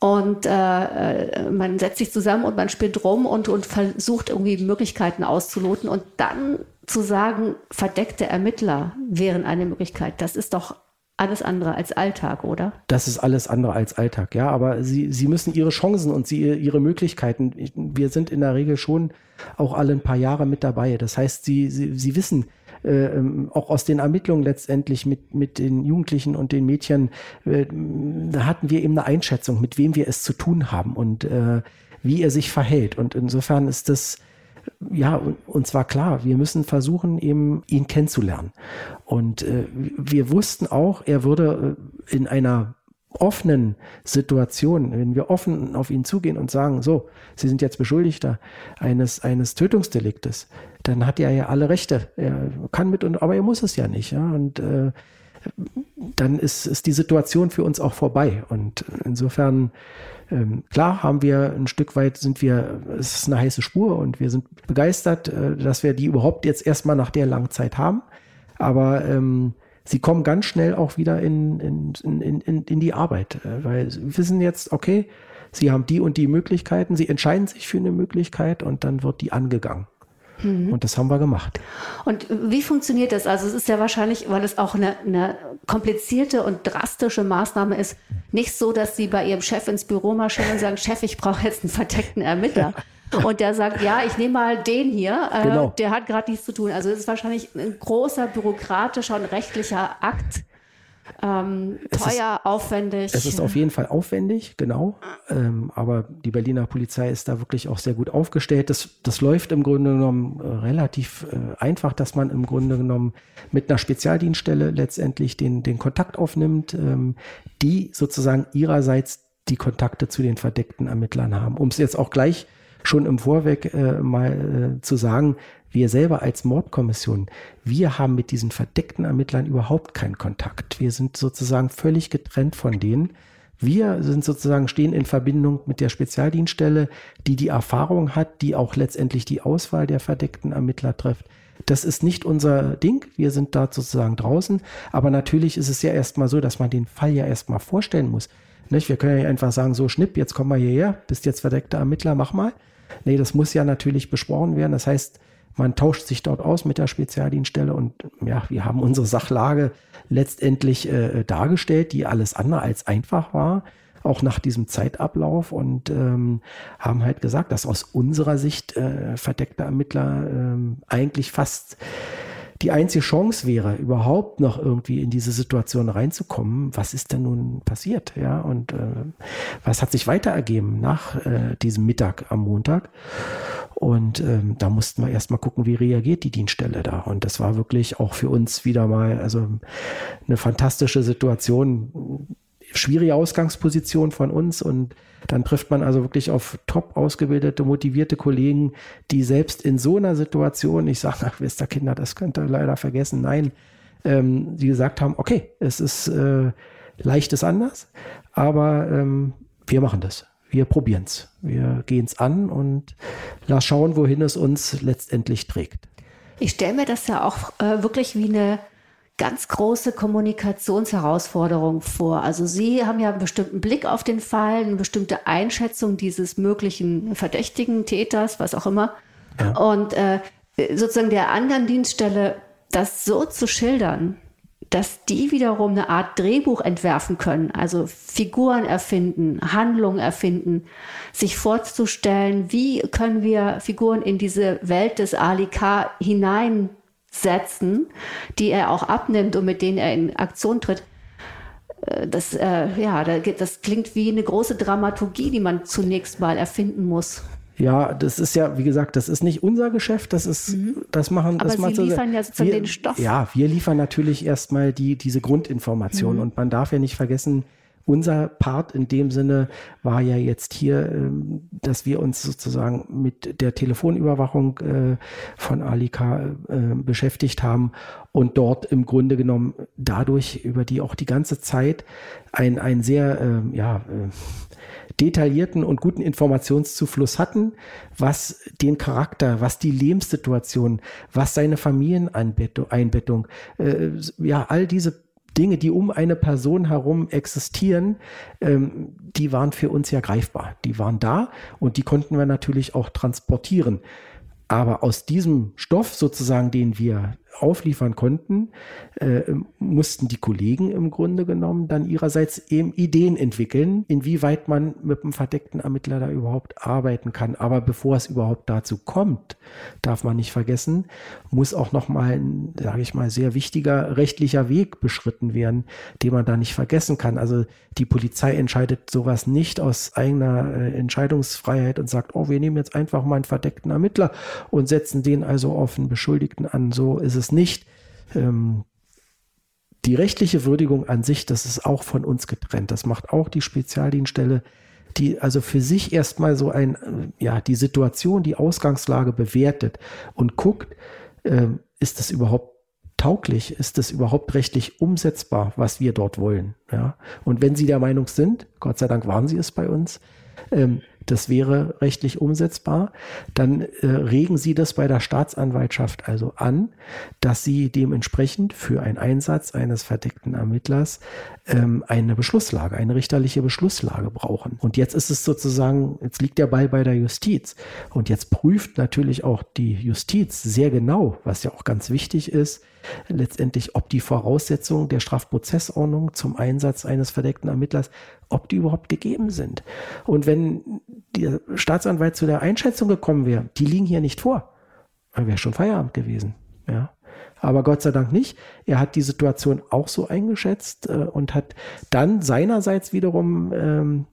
Und äh, äh man setzt sich zusammen und man spielt rum und, und versucht irgendwie Möglichkeiten auszuloten. Und dann zu sagen, verdeckte Ermittler wären eine Möglichkeit, das ist doch alles andere als Alltag, oder? Das ist alles andere als Alltag, ja. Aber sie, sie müssen ihre Chancen und sie, ihre Möglichkeiten. Wir sind in der Regel schon auch alle ein paar Jahre mit dabei. Das heißt, sie, sie, sie wissen, äh, ähm, auch aus den Ermittlungen letztendlich mit, mit den Jugendlichen und den Mädchen, äh, da hatten wir eben eine Einschätzung, mit wem wir es zu tun haben und äh, wie er sich verhält. Und insofern ist das ja, und, und zwar klar, wir müssen versuchen, eben ihn kennenzulernen. Und äh, wir wussten auch, er würde äh, in einer offenen Situation, wenn wir offen auf ihn zugehen und sagen, so, Sie sind jetzt Beschuldigter eines, eines Tötungsdeliktes, dann hat er ja alle Rechte. Er kann mit, aber er muss es ja nicht. Ja? Und äh, dann ist, ist die Situation für uns auch vorbei. Und insofern ähm, klar haben wir ein Stück weit, sind wir, es ist eine heiße Spur und wir sind begeistert, äh, dass wir die überhaupt jetzt erstmal nach der langen Zeit haben. Aber ähm, sie kommen ganz schnell auch wieder in, in, in, in, in die Arbeit, äh, weil sie wissen jetzt, okay, sie haben die und die Möglichkeiten, sie entscheiden sich für eine Möglichkeit und dann wird die angegangen. Mhm. Und das haben wir gemacht. Und wie funktioniert das? Also es ist ja wahrscheinlich, weil es auch eine, eine komplizierte und drastische Maßnahme ist, nicht so, dass Sie bei Ihrem Chef ins Büro marschieren und sagen, Chef, ich brauche jetzt einen verdeckten Ermittler. Und der sagt, ja, ich nehme mal den hier, äh, genau. der hat gerade nichts zu tun. Also es ist wahrscheinlich ein großer bürokratischer und rechtlicher Akt, ähm, teuer, ist, aufwendig. Es ist auf jeden Fall aufwendig, genau. Ähm, aber die Berliner Polizei ist da wirklich auch sehr gut aufgestellt. Das, das läuft im Grunde genommen äh, relativ äh, einfach, dass man im Grunde genommen mit einer Spezialdienststelle letztendlich den, den Kontakt aufnimmt, ähm, die sozusagen ihrerseits die Kontakte zu den verdeckten Ermittlern haben. Um es jetzt auch gleich schon im Vorweg äh, mal äh, zu sagen, wir selber als Mordkommission, wir haben mit diesen verdeckten Ermittlern überhaupt keinen Kontakt. Wir sind sozusagen völlig getrennt von denen. Wir sind sozusagen stehen in Verbindung mit der Spezialdienststelle, die die Erfahrung hat, die auch letztendlich die Auswahl der verdeckten Ermittler trifft. Das ist nicht unser Ding. Wir sind da sozusagen draußen. Aber natürlich ist es ja erstmal so, dass man den Fall ja erstmal vorstellen muss. Nicht? Wir können ja einfach sagen, so Schnipp, jetzt komm mal hierher, bist jetzt verdeckter Ermittler, mach mal. Nee, das muss ja natürlich besprochen werden. Das heißt, man tauscht sich dort aus mit der Spezialdienststelle und ja, wir haben unsere Sachlage letztendlich äh, dargestellt, die alles andere als einfach war, auch nach diesem Zeitablauf und ähm, haben halt gesagt, dass aus unserer Sicht äh, verdeckte Ermittler äh, eigentlich fast die einzige Chance wäre, überhaupt noch irgendwie in diese Situation reinzukommen, was ist denn nun passiert? Ja, und äh, was hat sich weiter ergeben nach äh, diesem Mittag am Montag? Und ähm, da mussten wir erstmal gucken, wie reagiert die Dienststelle da. Und das war wirklich auch für uns wieder mal also eine fantastische Situation schwierige Ausgangsposition von uns und dann trifft man also wirklich auf top ausgebildete, motivierte Kollegen, die selbst in so einer Situation, ich sage, ach, wisst ihr Kinder, das könnt ihr leider vergessen, nein, ähm, die gesagt haben, okay, es ist äh, leichtes anders, aber ähm, wir machen das. Wir probieren es. Wir gehen es an und lass schauen, wohin es uns letztendlich trägt. Ich stelle mir das ja auch äh, wirklich wie eine ganz große Kommunikationsherausforderung vor. Also Sie haben ja einen bestimmten Blick auf den Fall, eine bestimmte Einschätzung dieses möglichen verdächtigen Täters, was auch immer. Ja. Und äh, sozusagen der anderen Dienststelle das so zu schildern, dass die wiederum eine Art Drehbuch entwerfen können, also Figuren erfinden, Handlungen erfinden, sich vorzustellen, wie können wir Figuren in diese Welt des Ali K. hinein Sätzen, die er auch abnimmt und mit denen er in Aktion tritt. Äh, das, äh, ja, das klingt wie eine große Dramaturgie, die man zunächst mal erfinden muss. Ja, das ist ja, wie gesagt, das ist nicht unser Geschäft, das ist, mhm. das machen, Aber das Sie liefern ja sozusagen wir, den Stoff. Ja, wir liefern natürlich erstmal die, diese Grundinformation mhm. und man darf ja nicht vergessen, unser Part in dem Sinne war ja jetzt hier, ähm, dass wir uns sozusagen mit der Telefonüberwachung äh, von Alika äh, beschäftigt haben und dort im Grunde genommen dadurch über die auch die ganze Zeit ein, ein sehr, ähm, ja, äh, detaillierten und guten Informationszufluss hatten, was den Charakter, was die Lebenssituation, was seine Familieneinbettung, äh, ja, all diese Dinge, die um eine Person herum existieren, ähm, die waren für uns ja greifbar. Die waren da und die konnten wir natürlich auch transportieren. Aber aus diesem Stoff sozusagen, den wir aufliefern konnten, äh, mussten die Kollegen im Grunde genommen dann ihrerseits eben Ideen entwickeln, inwieweit man mit einem verdeckten Ermittler da überhaupt arbeiten kann. Aber bevor es überhaupt dazu kommt, darf man nicht vergessen, muss auch nochmal ein, sage ich mal, sehr wichtiger rechtlicher Weg beschritten werden, den man da nicht vergessen kann. Also die Polizei entscheidet sowas nicht aus eigener äh, Entscheidungsfreiheit und sagt, oh, wir nehmen jetzt einfach mal einen verdeckten Ermittler und setzen den also auf einen Beschuldigten an. So ist es nicht. Ähm, die rechtliche Würdigung an sich, das ist auch von uns getrennt. Das macht auch die Spezialdienststelle, die also für sich erstmal so ein, äh, ja, die Situation, die Ausgangslage bewertet und guckt, äh, ist das überhaupt tauglich? Ist das überhaupt rechtlich umsetzbar, was wir dort wollen? Ja. Und wenn Sie der Meinung sind, Gott sei Dank waren Sie es bei uns, ähm, das wäre rechtlich umsetzbar, dann äh, regen Sie das bei der Staatsanwaltschaft also an, dass Sie dementsprechend für einen Einsatz eines verdeckten Ermittlers ähm, eine Beschlusslage, eine richterliche Beschlusslage brauchen. Und jetzt ist es sozusagen, jetzt liegt der Ball bei der Justiz. Und jetzt prüft natürlich auch die Justiz sehr genau, was ja auch ganz wichtig ist, letztendlich, ob die Voraussetzungen der Strafprozessordnung zum Einsatz eines verdeckten Ermittlers, ob die überhaupt gegeben sind. Und wenn der Staatsanwalt zu der Einschätzung gekommen wäre, die liegen hier nicht vor, dann wäre schon Feierabend gewesen. Ja. Aber Gott sei Dank nicht. Er hat die Situation auch so eingeschätzt äh, und hat dann seinerseits wiederum ähm,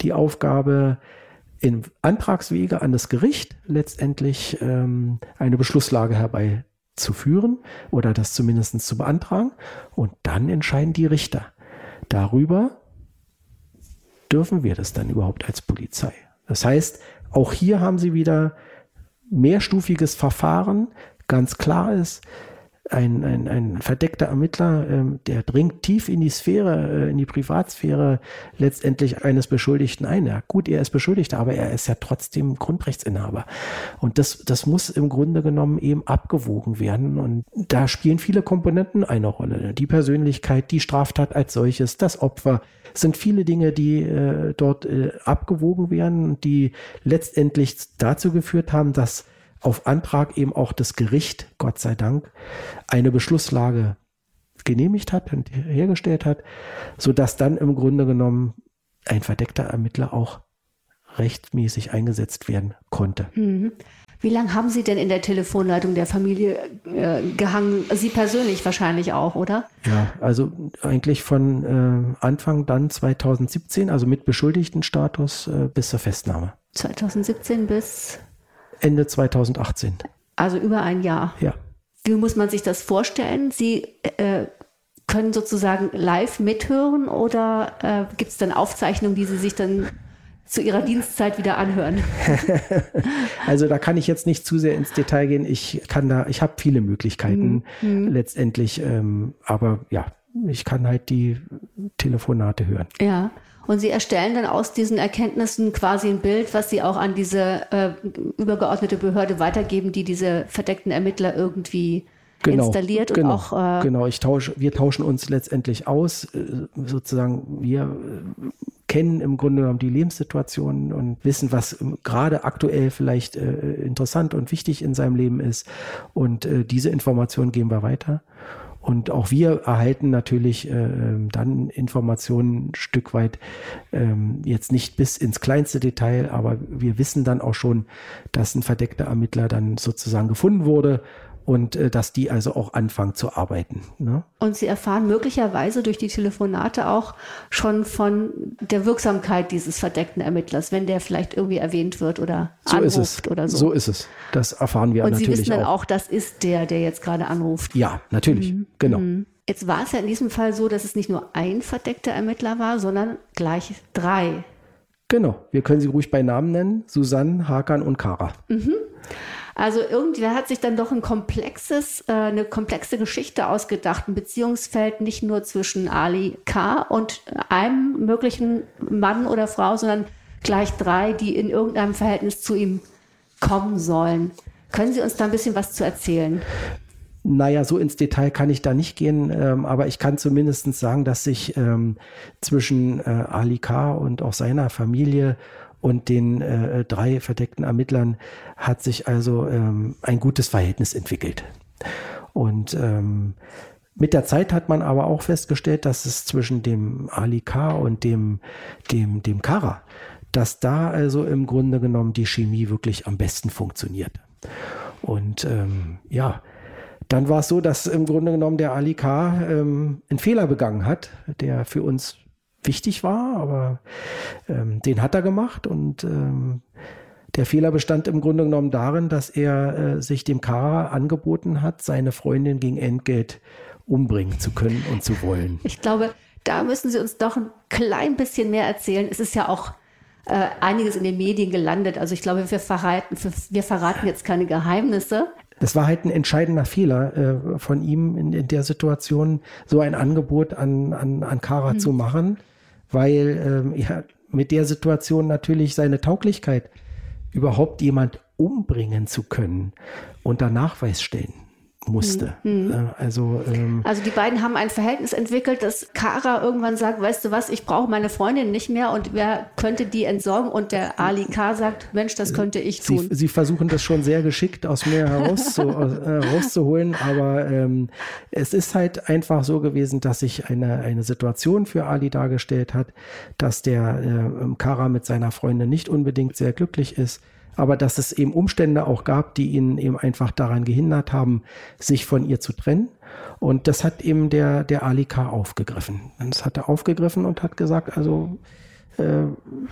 die Aufgabe, in Antragswege an das Gericht letztendlich ähm, eine Beschlusslage herbeizuführen oder das zumindest zu beantragen. Und dann entscheiden die Richter darüber, dürfen wir das dann überhaupt als Polizei. Das heißt, auch hier haben sie wieder mehrstufiges Verfahren. Ganz klar ist, ein, ein, ein verdeckter Ermittler, ähm, der dringt tief in die Sphäre, äh, in die Privatsphäre letztendlich eines Beschuldigten ein. Ja, gut, er ist Beschuldigter, aber er ist ja trotzdem Grundrechtsinhaber. Und das, das muss im Grunde genommen eben abgewogen werden. Und da spielen viele Komponenten eine Rolle. Die Persönlichkeit, die Straftat als solches, das Opfer, sind viele Dinge, die äh, dort äh, abgewogen werden, die letztendlich dazu geführt haben, dass auf Antrag eben auch das Gericht, Gott sei Dank, eine Beschlusslage genehmigt hat und hergestellt hat, sodass dann im Grunde genommen ein verdeckter Ermittler auch rechtmäßig eingesetzt werden konnte. Mhm. Wie lange haben Sie denn in der Telefonleitung der Familie äh, gehangen? Sie persönlich wahrscheinlich auch, oder? Ja, also eigentlich von äh, Anfang dann 2017, also mit Beschuldigtenstatus äh, bis zur Festnahme. 2017 bis Ende 2018. Also über ein Jahr. Ja. Wie muss man sich das vorstellen? Sie äh, können sozusagen live mithören oder äh, gibt es dann Aufzeichnungen, die Sie sich dann zu Ihrer Dienstzeit wieder anhören? also da kann ich jetzt nicht zu sehr ins Detail gehen. Ich kann da, ich habe viele Möglichkeiten mhm. letztendlich, ähm, aber ja, ich kann halt die Telefonate hören. Ja. Und sie erstellen dann aus diesen Erkenntnissen quasi ein Bild, was sie auch an diese äh, übergeordnete Behörde weitergeben, die diese verdeckten Ermittler irgendwie genau, installiert genau, und auch. Äh genau, ich tausche, wir tauschen uns letztendlich aus. Äh, sozusagen, wir äh, kennen im Grunde genommen die Lebenssituation und wissen, was gerade aktuell vielleicht äh, interessant und wichtig in seinem Leben ist. Und äh, diese Informationen geben wir weiter. Und auch wir erhalten natürlich äh, ähm, dann Informationen ein Stück weit, ähm, jetzt nicht bis ins kleinste Detail, aber wir wissen dann auch schon, dass ein verdeckter Ermittler dann sozusagen gefunden wurde und äh, dass die also auch anfangen zu arbeiten. Ne? Und Sie erfahren möglicherweise durch die Telefonate auch schon von der Wirksamkeit dieses verdeckten Ermittlers, wenn der vielleicht irgendwie erwähnt wird oder so anruft oder so. So ist es. Das erfahren wir und natürlich auch. Und Sie wissen dann auch. auch, das ist der, der jetzt gerade anruft. Ja, natürlich. Mhm. Genau. Mhm. Jetzt war es ja in diesem Fall so, dass es nicht nur ein verdeckter Ermittler war, sondern gleich drei. Genau. Wir können sie ruhig bei Namen nennen. Susanne, Hakan und Kara. Mhm. Also irgendwer hat sich dann doch ein komplexes, äh, eine komplexe Geschichte ausgedacht, ein Beziehungsfeld nicht nur zwischen Ali K. und einem möglichen Mann oder Frau, sondern gleich drei, die in irgendeinem Verhältnis zu ihm kommen sollen. Können Sie uns da ein bisschen was zu erzählen? Naja, so ins Detail kann ich da nicht gehen, ähm, aber ich kann zumindest sagen, dass sich ähm, zwischen äh, Ali K. und auch seiner Familie und den äh, drei verdeckten Ermittlern hat sich also ähm, ein gutes Verhältnis entwickelt. Und ähm, mit der Zeit hat man aber auch festgestellt, dass es zwischen dem Ali K. und dem, dem, dem Kara, dass da also im Grunde genommen die Chemie wirklich am besten funktioniert. Und ähm, ja, dann war es so, dass im Grunde genommen der Ali K. Ähm, einen Fehler begangen hat, der für uns wichtig war, aber ähm, den hat er gemacht und ähm, der Fehler bestand im Grunde genommen darin, dass er äh, sich dem Kara angeboten hat, seine Freundin gegen Entgelt umbringen zu können und zu wollen. Ich glaube, da müssen Sie uns doch ein klein bisschen mehr erzählen. Es ist ja auch äh, einiges in den Medien gelandet. Also ich glaube, wir verraten, wir verraten jetzt keine Geheimnisse. Das war halt ein entscheidender Fehler äh, von ihm in, in, der Situation, so ein Angebot an, an, an Kara mhm. zu machen weil ähm, ja, mit der Situation natürlich seine Tauglichkeit, überhaupt jemand umbringen zu können, unter Nachweis stellen musste. Mhm. Äh, also, ähm, also die beiden haben ein Verhältnis entwickelt, dass Kara irgendwann sagt, weißt du was, ich brauche meine Freundin nicht mehr und wer könnte die entsorgen? Und der Ali K. sagt, Mensch, das könnte ich tun. Sie, sie versuchen das schon sehr geschickt aus mir heraus äh, rauszuholen, aber ähm, es ist halt einfach so gewesen, dass sich eine, eine Situation für Ali dargestellt hat, dass der äh, Kara mit seiner Freundin nicht unbedingt sehr glücklich ist aber dass es eben Umstände auch gab, die ihn eben einfach daran gehindert haben, sich von ihr zu trennen. Und das hat eben der, der Alika aufgegriffen. Das hat er aufgegriffen und hat gesagt, also äh,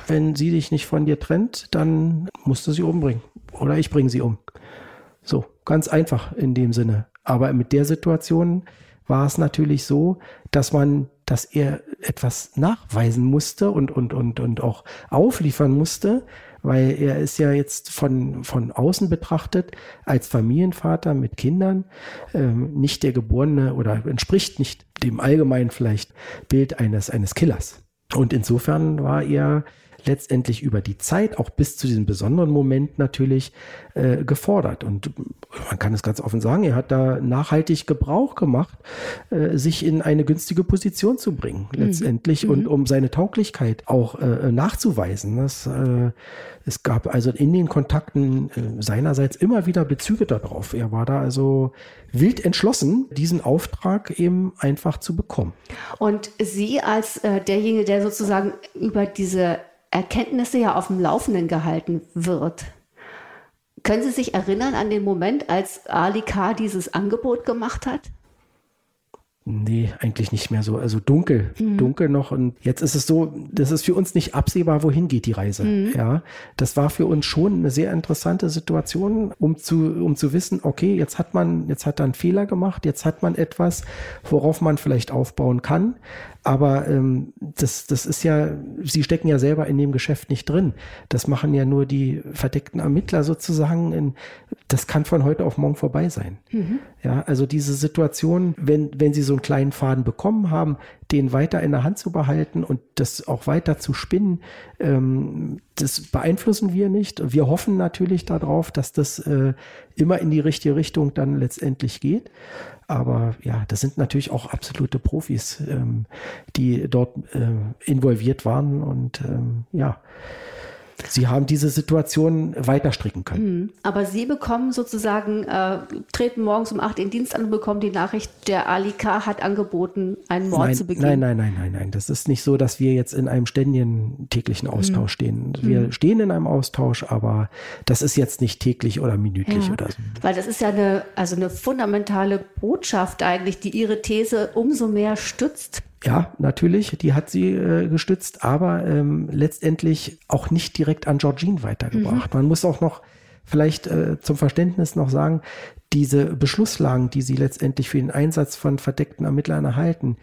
wenn sie dich nicht von dir trennt, dann musst du sie umbringen. Oder ich bringe sie um. So, ganz einfach in dem Sinne. Aber mit der Situation war es natürlich so, dass man, dass er etwas nachweisen musste und, und, und, und auch aufliefern musste, weil er ist ja jetzt von, von außen betrachtet als Familienvater mit Kindern ähm, nicht der geborene oder entspricht nicht dem allgemeinen vielleicht Bild eines, eines Killers. Und insofern war er letztendlich über die Zeit, auch bis zu diesem besonderen Moment natürlich äh, gefordert. Und man kann es ganz offen sagen, er hat da nachhaltig Gebrauch gemacht, äh, sich in eine günstige Position zu bringen, mhm. letztendlich, mhm. und um seine Tauglichkeit auch äh, nachzuweisen. Das, äh, es gab also in den Kontakten äh, seinerseits immer wieder Bezüge darauf. Er war da also wild entschlossen, diesen Auftrag eben einfach zu bekommen. Und Sie als äh, derjenige, der sozusagen über diese Erkenntnisse ja auf dem Laufenden gehalten wird. Können Sie sich erinnern an den Moment, als Ali K. dieses Angebot gemacht hat? Nee, eigentlich nicht mehr so. Also dunkel, mhm. dunkel noch. Und jetzt ist es so, das ist für uns nicht absehbar, wohin geht die Reise. Mhm. Ja, das war für uns schon eine sehr interessante Situation, um zu, um zu wissen, okay, jetzt hat man, jetzt hat er einen Fehler gemacht, jetzt hat man etwas, worauf man vielleicht aufbauen kann. Aber ähm, das, das ist ja, sie stecken ja selber in dem Geschäft nicht drin. Das machen ja nur die verdeckten Ermittler sozusagen. In, das kann von heute auf morgen vorbei sein. Mhm. Ja, also diese Situation, wenn, wenn sie so einen kleinen Faden bekommen haben, den weiter in der Hand zu behalten und das auch weiter zu spinnen, ähm, das beeinflussen wir nicht. Wir hoffen natürlich darauf, dass das äh, immer in die richtige Richtung dann letztendlich geht. Aber ja, das sind natürlich auch absolute Profis, ähm, die dort äh, involviert waren und ähm, ja. Sie haben diese Situation weiter stricken können. Mhm. Aber Sie bekommen sozusagen, äh, treten morgens um acht in Dienst an und bekommen die Nachricht, der Ali K. hat angeboten, einen Mord nein, zu begehen. Nein, nein, nein, nein, nein. Das ist nicht so, dass wir jetzt in einem ständigen täglichen Austausch mhm. stehen. Wir mhm. stehen in einem Austausch, aber das ist jetzt nicht täglich oder minütlich ja. oder so. Weil das ist ja eine, also eine fundamentale Botschaft eigentlich, die Ihre These umso mehr stützt. Ja, natürlich, die hat sie äh, gestützt, aber ähm, letztendlich auch nicht direkt an Georgine weitergebracht. Mhm. Man muss auch noch vielleicht äh, zum Verständnis noch sagen, diese Beschlusslagen, die sie letztendlich für den Einsatz von verdeckten Ermittlern erhalten,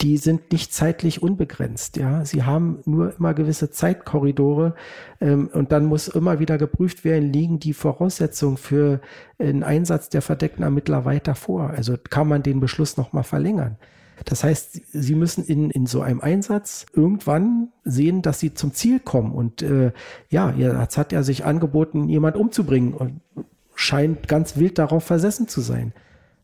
die sind nicht zeitlich unbegrenzt. Ja, sie haben nur immer gewisse Zeitkorridore ähm, und dann muss immer wieder geprüft werden, liegen die Voraussetzungen für einen Einsatz der verdeckten Ermittler weiter vor. Also kann man den Beschluss noch mal verlängern. Das heißt, sie müssen in, in so einem Einsatz irgendwann sehen, dass sie zum Ziel kommen. Und äh, ja, jetzt hat er sich angeboten, jemand umzubringen und scheint ganz wild darauf versessen zu sein.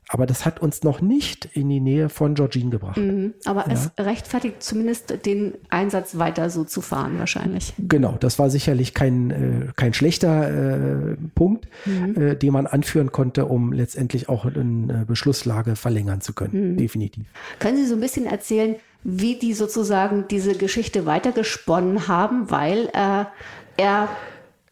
Aber das hat uns noch nicht in die Nähe von Georgine gebracht. Mhm, aber ja. es rechtfertigt zumindest den Einsatz weiter so zu fahren, wahrscheinlich. Genau, das war sicherlich kein, äh, kein schlechter äh, Punkt, mhm. äh, den man anführen konnte, um letztendlich auch eine Beschlusslage verlängern zu können. Mhm. Definitiv. Können Sie so ein bisschen erzählen, wie die sozusagen diese Geschichte weitergesponnen haben, weil äh, er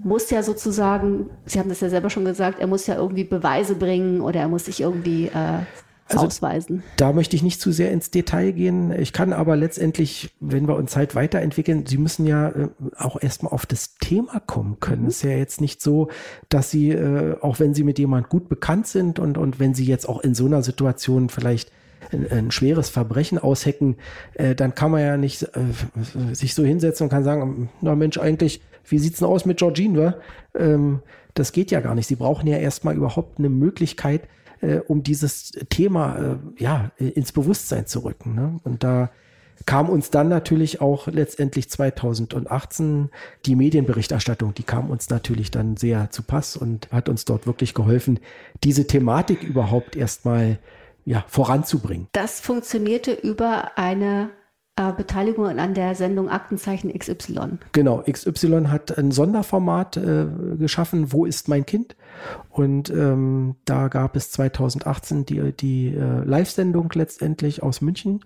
muss ja sozusagen, Sie haben das ja selber schon gesagt, er muss ja irgendwie Beweise bringen oder er muss sich irgendwie äh, also, ausweisen. Da möchte ich nicht zu sehr ins Detail gehen. Ich kann aber letztendlich, wenn wir uns halt weiterentwickeln, Sie müssen ja äh, auch erstmal auf das Thema kommen können. Mhm. Es ist ja jetzt nicht so, dass Sie, äh, auch wenn Sie mit jemand gut bekannt sind und, und wenn Sie jetzt auch in so einer Situation vielleicht ein, ein schweres Verbrechen aushecken, äh, dann kann man ja nicht äh, sich so hinsetzen und kann sagen, na Mensch, eigentlich wie sieht's denn aus mit Georgine, wa? Ähm, das geht ja gar nicht. Sie brauchen ja erstmal überhaupt eine Möglichkeit, äh, um dieses Thema äh, ja, ins Bewusstsein zu rücken. Ne? Und da kam uns dann natürlich auch letztendlich 2018 die Medienberichterstattung, die kam uns natürlich dann sehr zu Pass und hat uns dort wirklich geholfen, diese Thematik überhaupt erstmal ja, voranzubringen. Das funktionierte über eine Beteiligung an der Sendung Aktenzeichen XY. Genau, XY hat ein Sonderformat äh, geschaffen, Wo ist mein Kind? Und ähm, da gab es 2018 die, die äh, Live-Sendung letztendlich aus München.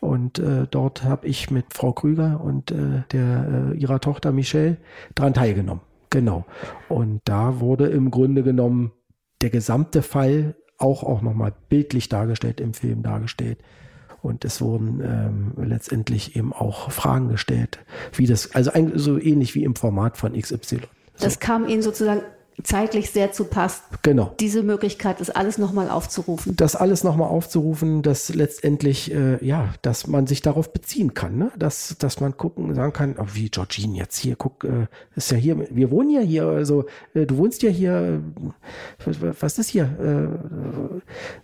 Und äh, dort habe ich mit Frau Krüger und äh, der, äh, ihrer Tochter Michelle daran teilgenommen. Genau. Und da wurde im Grunde genommen der gesamte Fall auch, auch nochmal bildlich dargestellt, im Film dargestellt. Und es wurden ähm, letztendlich eben auch Fragen gestellt, wie das, also ein, so ähnlich wie im Format von XY. So. Das kam Ihnen sozusagen zeitlich sehr zu passt. Genau. Diese Möglichkeit, das alles nochmal aufzurufen. Das alles nochmal aufzurufen, dass letztendlich, äh, ja, dass man sich darauf beziehen kann, ne? dass, dass man gucken, sagen kann, oh, wie Georgine jetzt hier, guck, äh, ist ja hier, wir wohnen ja hier, also äh, du wohnst ja hier, äh, was ist hier, äh,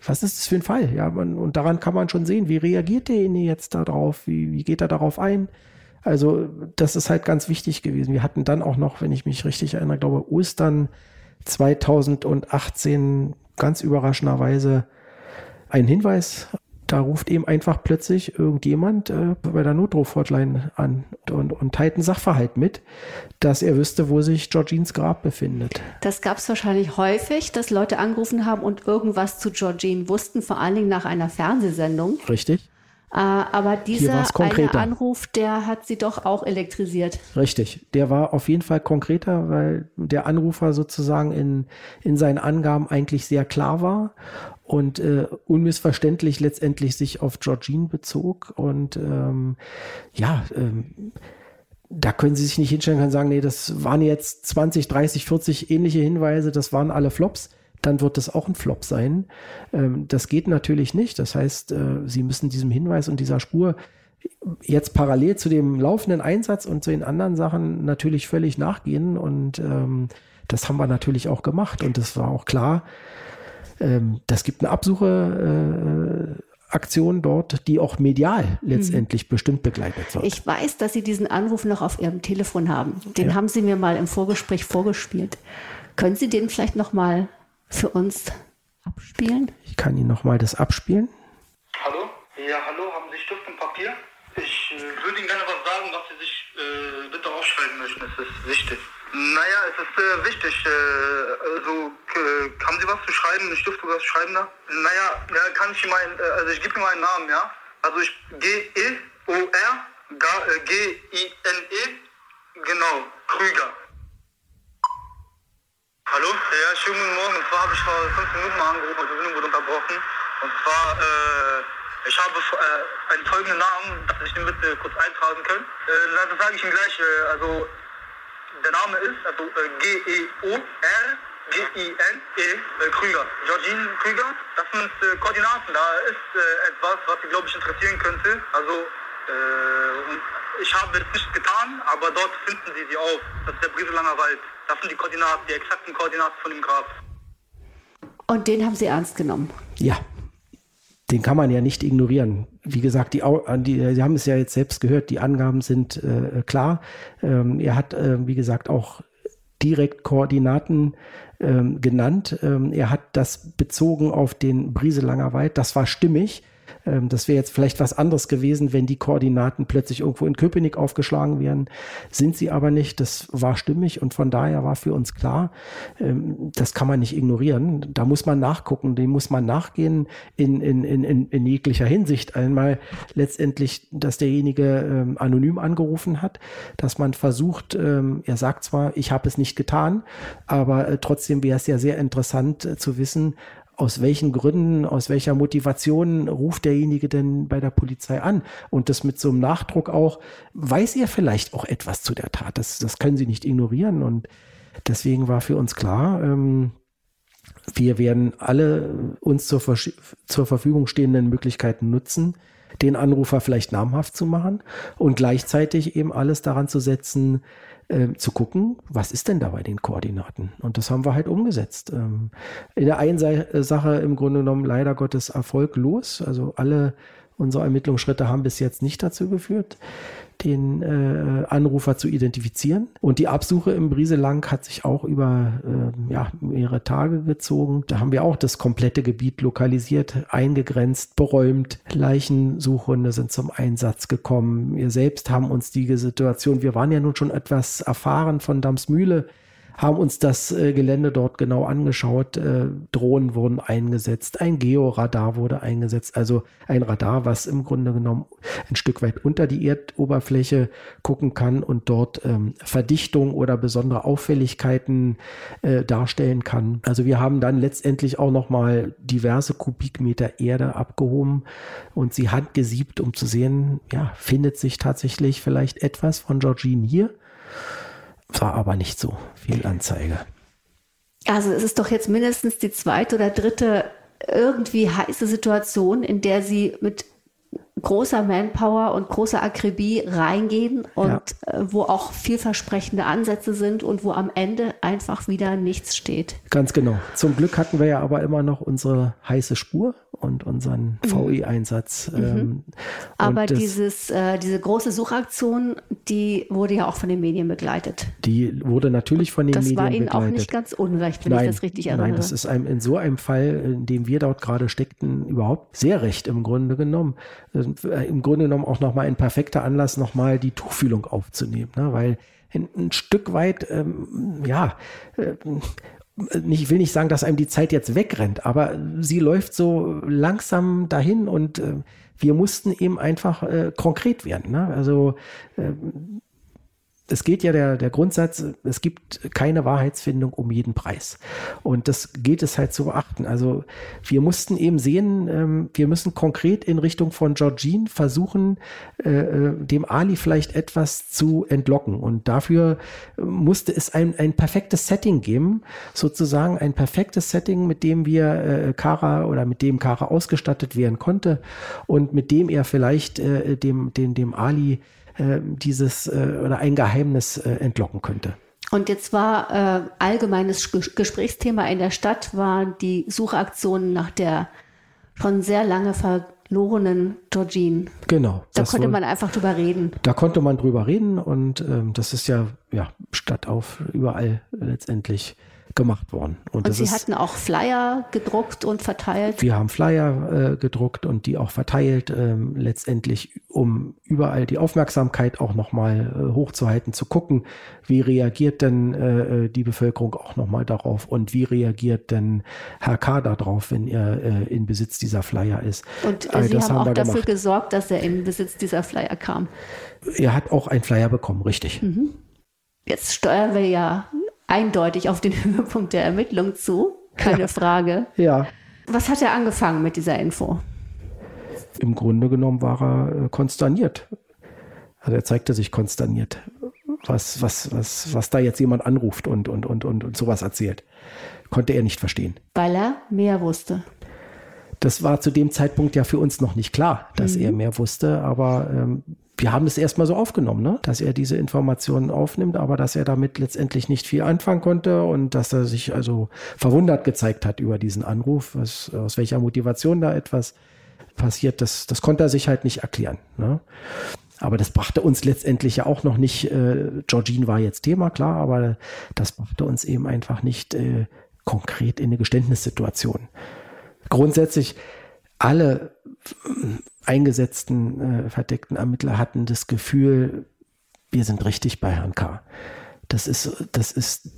was ist das für ein Fall? Ja, man, und daran kann man schon sehen, wie reagiert derjenige jetzt darauf, wie, wie geht er darauf ein? Also das ist halt ganz wichtig gewesen. Wir hatten dann auch noch, wenn ich mich richtig erinnere, glaube Ostern 2018 ganz überraschenderweise einen Hinweis. Da ruft eben einfach plötzlich irgendjemand äh, bei der Notruf-Hotline an und, und teilt einen Sachverhalt mit, dass er wüsste, wo sich Georgines Grab befindet. Das gab es wahrscheinlich häufig, dass Leute angerufen haben und irgendwas zu Georgine wussten, vor allen Dingen nach einer Fernsehsendung. Richtig. Äh, aber dieser eine Anruf, der hat sie doch auch elektrisiert. Richtig, der war auf jeden Fall konkreter, weil der Anrufer sozusagen in, in seinen Angaben eigentlich sehr klar war und äh, unmissverständlich letztendlich sich auf Georgine bezog. Und ähm, ja, ähm, da können Sie sich nicht hinstellen und sagen, nee, das waren jetzt 20, 30, 40 ähnliche Hinweise, das waren alle Flops dann wird das auch ein Flop sein. Ähm, das geht natürlich nicht. Das heißt, äh, Sie müssen diesem Hinweis und dieser Spur jetzt parallel zu dem laufenden Einsatz und zu den anderen Sachen natürlich völlig nachgehen. Und ähm, das haben wir natürlich auch gemacht. Und das war auch klar. Ähm, das gibt eine Absuche. Äh, Aktion dort, die auch medial letztendlich mhm. bestimmt begleitet wird. Ich weiß, dass Sie diesen Anruf noch auf Ihrem Telefon haben. Den ja. haben Sie mir mal im Vorgespräch vorgespielt. Können Sie den vielleicht noch mal für uns abspielen? Ich kann Ihnen nochmal das abspielen. Hallo? Ja, hallo, haben Sie Stift und Papier? Ich äh, würde Ihnen gerne was sagen, was Sie sich äh, bitte aufschreiben möchten. Es ist wichtig. Naja, es ist äh, wichtig. Äh, also, haben Sie was zu schreiben? Ein Stift oder was zu schreiben da? Naja, ja, kann ich Ihnen meinen, äh, also ich gebe Ihnen meinen Namen, ja? Also ich G-E-O-R, G-I-N-E, genau, Krüger. Hallo? Ja, schönen guten Morgen. Und zwar habe ich vor fünf Minuten mal angerufen, die Verbindung wurde unterbrochen. Und zwar, äh, ich habe äh, einen folgenden Namen, dass ich den bitte kurz eintragen können. Äh, das sage ich Ihnen gleich. Äh, also, der Name ist also äh, G-E-O-R. G-I-N-E äh, Krüger. Georgine Krüger, das sind äh, Koordinaten. Da ist äh, etwas, was Sie, glaube ich, interessieren könnte. Also, ich habe es nicht getan, aber dort finden Sie sie auf. Das ist der Brieselanger Wald. Das sind die Koordinaten, die exakten Koordinaten von dem Grab. Und den haben Sie ernst genommen? Ja. Den kann man ja nicht ignorieren. Wie gesagt, die, die, Sie haben es ja jetzt selbst gehört, die Angaben sind äh, klar. Ähm, er hat, äh, wie gesagt, auch direkt Koordinaten ähm, genannt. Ähm, er hat das bezogen auf den Brieselanger Wald. Das war stimmig. Ähm, das wäre jetzt vielleicht was anderes gewesen, wenn die Koordinaten plötzlich irgendwo in Köpenick aufgeschlagen wären. Sind sie aber nicht. Das war stimmig und von daher war für uns klar, ähm, das kann man nicht ignorieren. Da muss man nachgucken, dem muss man nachgehen in, in, in, in jeglicher Hinsicht. Einmal letztendlich, dass derjenige ähm, anonym angerufen hat, dass man versucht, er sagt zwar, ich habe es nicht getan, aber äh, trotzdem wäre es ja sehr interessant äh, zu wissen, aus welchen Gründen, aus welcher Motivation ruft derjenige denn bei der Polizei an? Und das mit so einem Nachdruck auch, weiß er vielleicht auch etwas zu der Tat? Das, das können Sie nicht ignorieren. Und deswegen war für uns klar, ähm, wir werden alle uns zur, zur Verfügung stehenden Möglichkeiten nutzen, den Anrufer vielleicht namhaft zu machen und gleichzeitig eben alles daran zu setzen, äh, zu gucken, was ist denn da bei den Koordinaten? Und das haben wir halt umgesetzt. Ähm, in der einen Sache im Grunde genommen leider Gottes erfolglos. Also alle Unsere Ermittlungsschritte haben bis jetzt nicht dazu geführt, den äh, Anrufer zu identifizieren. Und die Absuche im Brieselang hat sich auch über äh, ja, mehrere Tage gezogen. Da haben wir auch das komplette Gebiet lokalisiert, eingegrenzt, beräumt. Leichensuchhunde sind zum Einsatz gekommen. Wir selbst haben uns die Situation, wir waren ja nun schon etwas erfahren von Damsmühle haben uns das äh, Gelände dort genau angeschaut. Äh, Drohnen wurden eingesetzt, ein Georadar wurde eingesetzt, also ein Radar, was im Grunde genommen ein Stück weit unter die Erdoberfläche gucken kann und dort ähm, Verdichtung oder besondere Auffälligkeiten äh, darstellen kann. Also wir haben dann letztendlich auch noch mal diverse Kubikmeter Erde abgehoben und sie handgesiebt, um zu sehen, ja, findet sich tatsächlich vielleicht etwas von Georgine hier war aber nicht so viel Anzeige. Also es ist doch jetzt mindestens die zweite oder dritte irgendwie heiße Situation, in der sie mit großer Manpower und großer Akribie reingehen und ja. äh, wo auch vielversprechende Ansätze sind und wo am Ende einfach wieder nichts steht. Ganz genau. Zum Glück hatten wir ja aber immer noch unsere heiße Spur und unseren mhm. VE-Einsatz. Mhm. Ähm, Aber dieses, äh, diese große Suchaktion, die wurde ja auch von den Medien begleitet. Die wurde natürlich von den das Medien begleitet. Das war Ihnen auch nicht ganz unrecht, wenn nein, ich das richtig erinnere. Nein, das ist einem in so einem Fall, in dem wir dort gerade steckten, überhaupt sehr recht im Grunde genommen. Äh, Im Grunde genommen auch nochmal ein perfekter Anlass, nochmal die Tuchfühlung aufzunehmen, ne? weil ein, ein Stück weit, ähm, ja, äh, ich will nicht sagen, dass einem die Zeit jetzt wegrennt, aber sie läuft so langsam dahin und äh, wir mussten eben einfach äh, konkret werden. Ne? Also äh, es geht ja der, der Grundsatz, es gibt keine Wahrheitsfindung um jeden Preis. Und das geht es halt zu beachten. Also wir mussten eben sehen, ähm, wir müssen konkret in Richtung von Georgine versuchen, äh, äh, dem Ali vielleicht etwas zu entlocken. Und dafür musste es ein, ein perfektes Setting geben, sozusagen ein perfektes Setting, mit dem wir äh, Kara oder mit dem Kara ausgestattet werden konnte und mit dem er vielleicht äh, dem, dem, dem Ali äh, dieses äh, oder ein Geheimnis äh, entlocken könnte. Und jetzt war äh, allgemeines Gesprächsthema in der Stadt, waren die Suchaktionen nach der schon sehr lange verlorenen Georgine. Genau. Da konnte wohl, man einfach drüber reden. Da konnte man drüber reden und ähm, das ist ja, ja Stadt auf überall letztendlich gemacht worden. Und, und Sie ist, hatten auch Flyer gedruckt und verteilt? Wir haben Flyer äh, gedruckt und die auch verteilt, ähm, letztendlich, um überall die Aufmerksamkeit auch nochmal äh, hochzuhalten, zu gucken, wie reagiert denn äh, äh die Bevölkerung auch nochmal darauf und wie reagiert denn Herr K. darauf, wenn er äh, in Besitz dieser Flyer ist. Und äh, Sie haben, haben auch dafür gemacht. gesorgt, dass er in Besitz dieser Flyer kam? Er hat auch einen Flyer bekommen, richtig. Mhm. Jetzt steuern wir ja eindeutig auf den Höhepunkt der Ermittlung zu, keine ja. Frage. Ja. Was hat er angefangen mit dieser Info? Im Grunde genommen war er äh, konsterniert. Also er zeigte sich konsterniert, was, was, was, was da jetzt jemand anruft und, und, und, und, und sowas erzählt. Konnte er nicht verstehen. Weil er mehr wusste. Das war zu dem Zeitpunkt ja für uns noch nicht klar, dass mhm. er mehr wusste, aber ähm, wir haben es erstmal so aufgenommen, ne? dass er diese Informationen aufnimmt, aber dass er damit letztendlich nicht viel anfangen konnte und dass er sich also verwundert gezeigt hat über diesen Anruf, was, aus welcher Motivation da etwas passiert, das, das konnte er sich halt nicht erklären. Ne? Aber das brachte uns letztendlich ja auch noch nicht, äh, Georgine war jetzt Thema, klar, aber das brachte uns eben einfach nicht äh, konkret in eine Geständnissituation. Grundsätzlich alle eingesetzten äh, verdeckten Ermittler hatten das Gefühl, wir sind richtig bei Herrn K. Das ist, das ist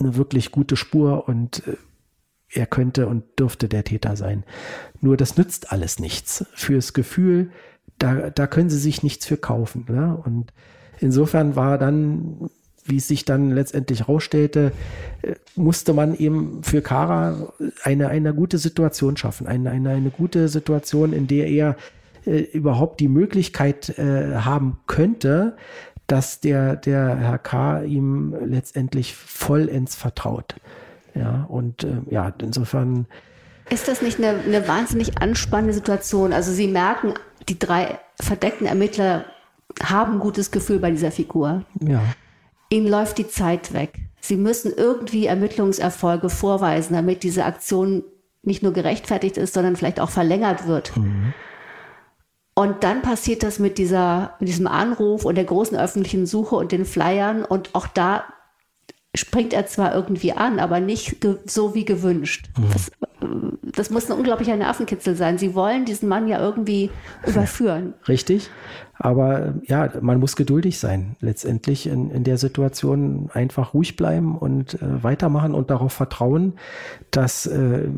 eine wirklich gute Spur und äh, er könnte und dürfte der Täter sein. Nur das nützt alles nichts. Fürs Gefühl, da, da können sie sich nichts für kaufen. Ne? Und insofern war dann, wie es sich dann letztendlich rausstellte, äh, musste man eben für Kara eine, eine gute Situation schaffen. Eine, eine, eine gute Situation, in der er äh, überhaupt die Möglichkeit äh, haben könnte, dass der, der Herr K. ihm letztendlich vollends vertraut. Ja, und äh, ja, insofern. Ist das nicht eine, eine wahnsinnig anspannende Situation? Also Sie merken, die drei verdeckten Ermittler haben ein gutes Gefühl bei dieser Figur. Ja. Ihnen läuft die Zeit weg. Sie müssen irgendwie Ermittlungserfolge vorweisen, damit diese Aktion nicht nur gerechtfertigt ist, sondern vielleicht auch verlängert wird. Mhm. Und dann passiert das mit dieser, mit diesem Anruf und der großen öffentlichen Suche und den Flyern. Und auch da springt er zwar irgendwie an, aber nicht so wie gewünscht. Mhm. Das, das, muss ein unglaublicher Nervenkitzel sein. Sie wollen diesen Mann ja irgendwie überführen. Richtig. Aber ja, man muss geduldig sein, letztendlich in, in der Situation einfach ruhig bleiben und äh, weitermachen und darauf vertrauen, dass äh,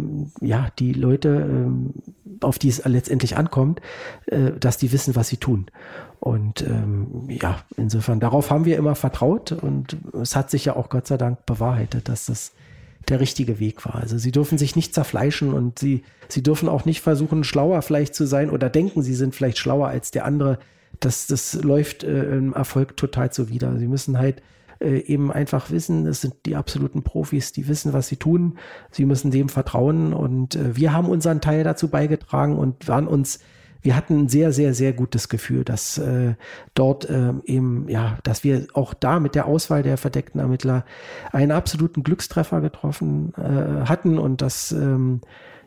ja die Leute, äh, auf die es letztendlich ankommt, äh, dass die wissen, was sie tun. Und ähm, ja, insofern, darauf haben wir immer vertraut und es hat sich ja auch Gott sei Dank bewahrheitet, dass das der richtige Weg war. Also sie dürfen sich nicht zerfleischen und sie, sie dürfen auch nicht versuchen, schlauer vielleicht zu sein oder denken, sie sind vielleicht schlauer als der andere. Das, das läuft äh, im Erfolg total zuwider. Sie müssen halt äh, eben einfach wissen, es sind die absoluten Profis, die wissen, was sie tun. Sie müssen dem vertrauen und äh, wir haben unseren Teil dazu beigetragen und waren uns wir hatten ein sehr, sehr, sehr gutes Gefühl, dass äh, dort äh, eben, ja, dass wir auch da mit der Auswahl der verdeckten Ermittler einen absoluten Glückstreffer getroffen äh, hatten und dass, ähm,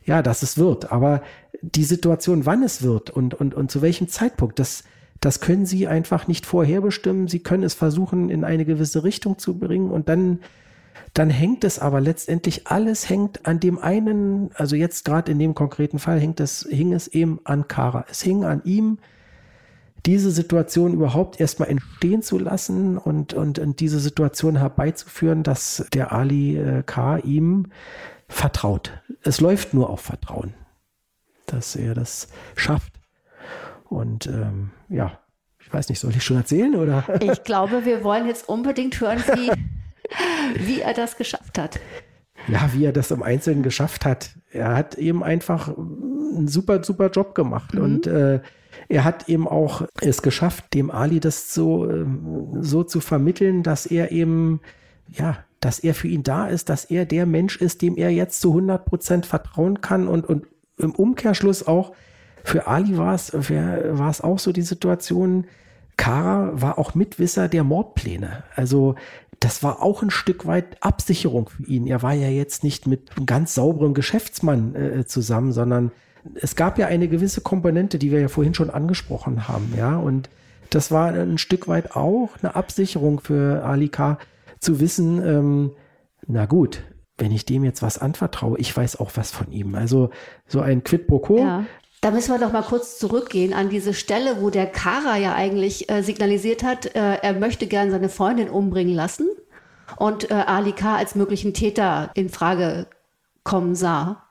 ja, dass es wird. Aber die Situation, wann es wird und, und, und zu welchem Zeitpunkt, das, das können Sie einfach nicht vorherbestimmen. Sie können es versuchen, in eine gewisse Richtung zu bringen und dann dann hängt es aber letztendlich alles hängt an dem einen, also jetzt gerade in dem konkreten Fall hängt es, hing es eben an Kara. Es hing an ihm, diese Situation überhaupt erstmal entstehen zu lassen und, und, und diese Situation herbeizuführen, dass der Ali äh, K. ihm vertraut. Es läuft nur auf Vertrauen, dass er das schafft. Und ähm, ja, ich weiß nicht, soll ich schon erzählen oder? Ich glaube, wir wollen jetzt unbedingt hören, wie wie er das geschafft hat. Ja, wie er das im Einzelnen geschafft hat. Er hat eben einfach einen super, super Job gemacht. Mhm. Und äh, er hat eben auch es geschafft, dem Ali das so, ähm, so zu vermitteln, dass er eben, ja, dass er für ihn da ist, dass er der Mensch ist, dem er jetzt zu 100 Prozent vertrauen kann und, und im Umkehrschluss auch für Ali war es, war es auch so die Situation, Kara war auch Mitwisser der Mordpläne. Also das war auch ein Stück weit Absicherung für ihn. Er war ja jetzt nicht mit einem ganz sauberem Geschäftsmann äh, zusammen, sondern es gab ja eine gewisse Komponente, die wir ja vorhin schon angesprochen haben, ja. Und das war ein Stück weit auch eine Absicherung für Ali K. zu wissen, ähm, na gut, wenn ich dem jetzt was anvertraue, ich weiß auch was von ihm. Also so ein Quid pro quo. Ja. Da müssen wir doch mal kurz zurückgehen an diese Stelle, wo der Kara ja eigentlich äh, signalisiert hat, äh, er möchte gern seine Freundin umbringen lassen und äh, Ali K. als möglichen Täter in Frage kommen sah.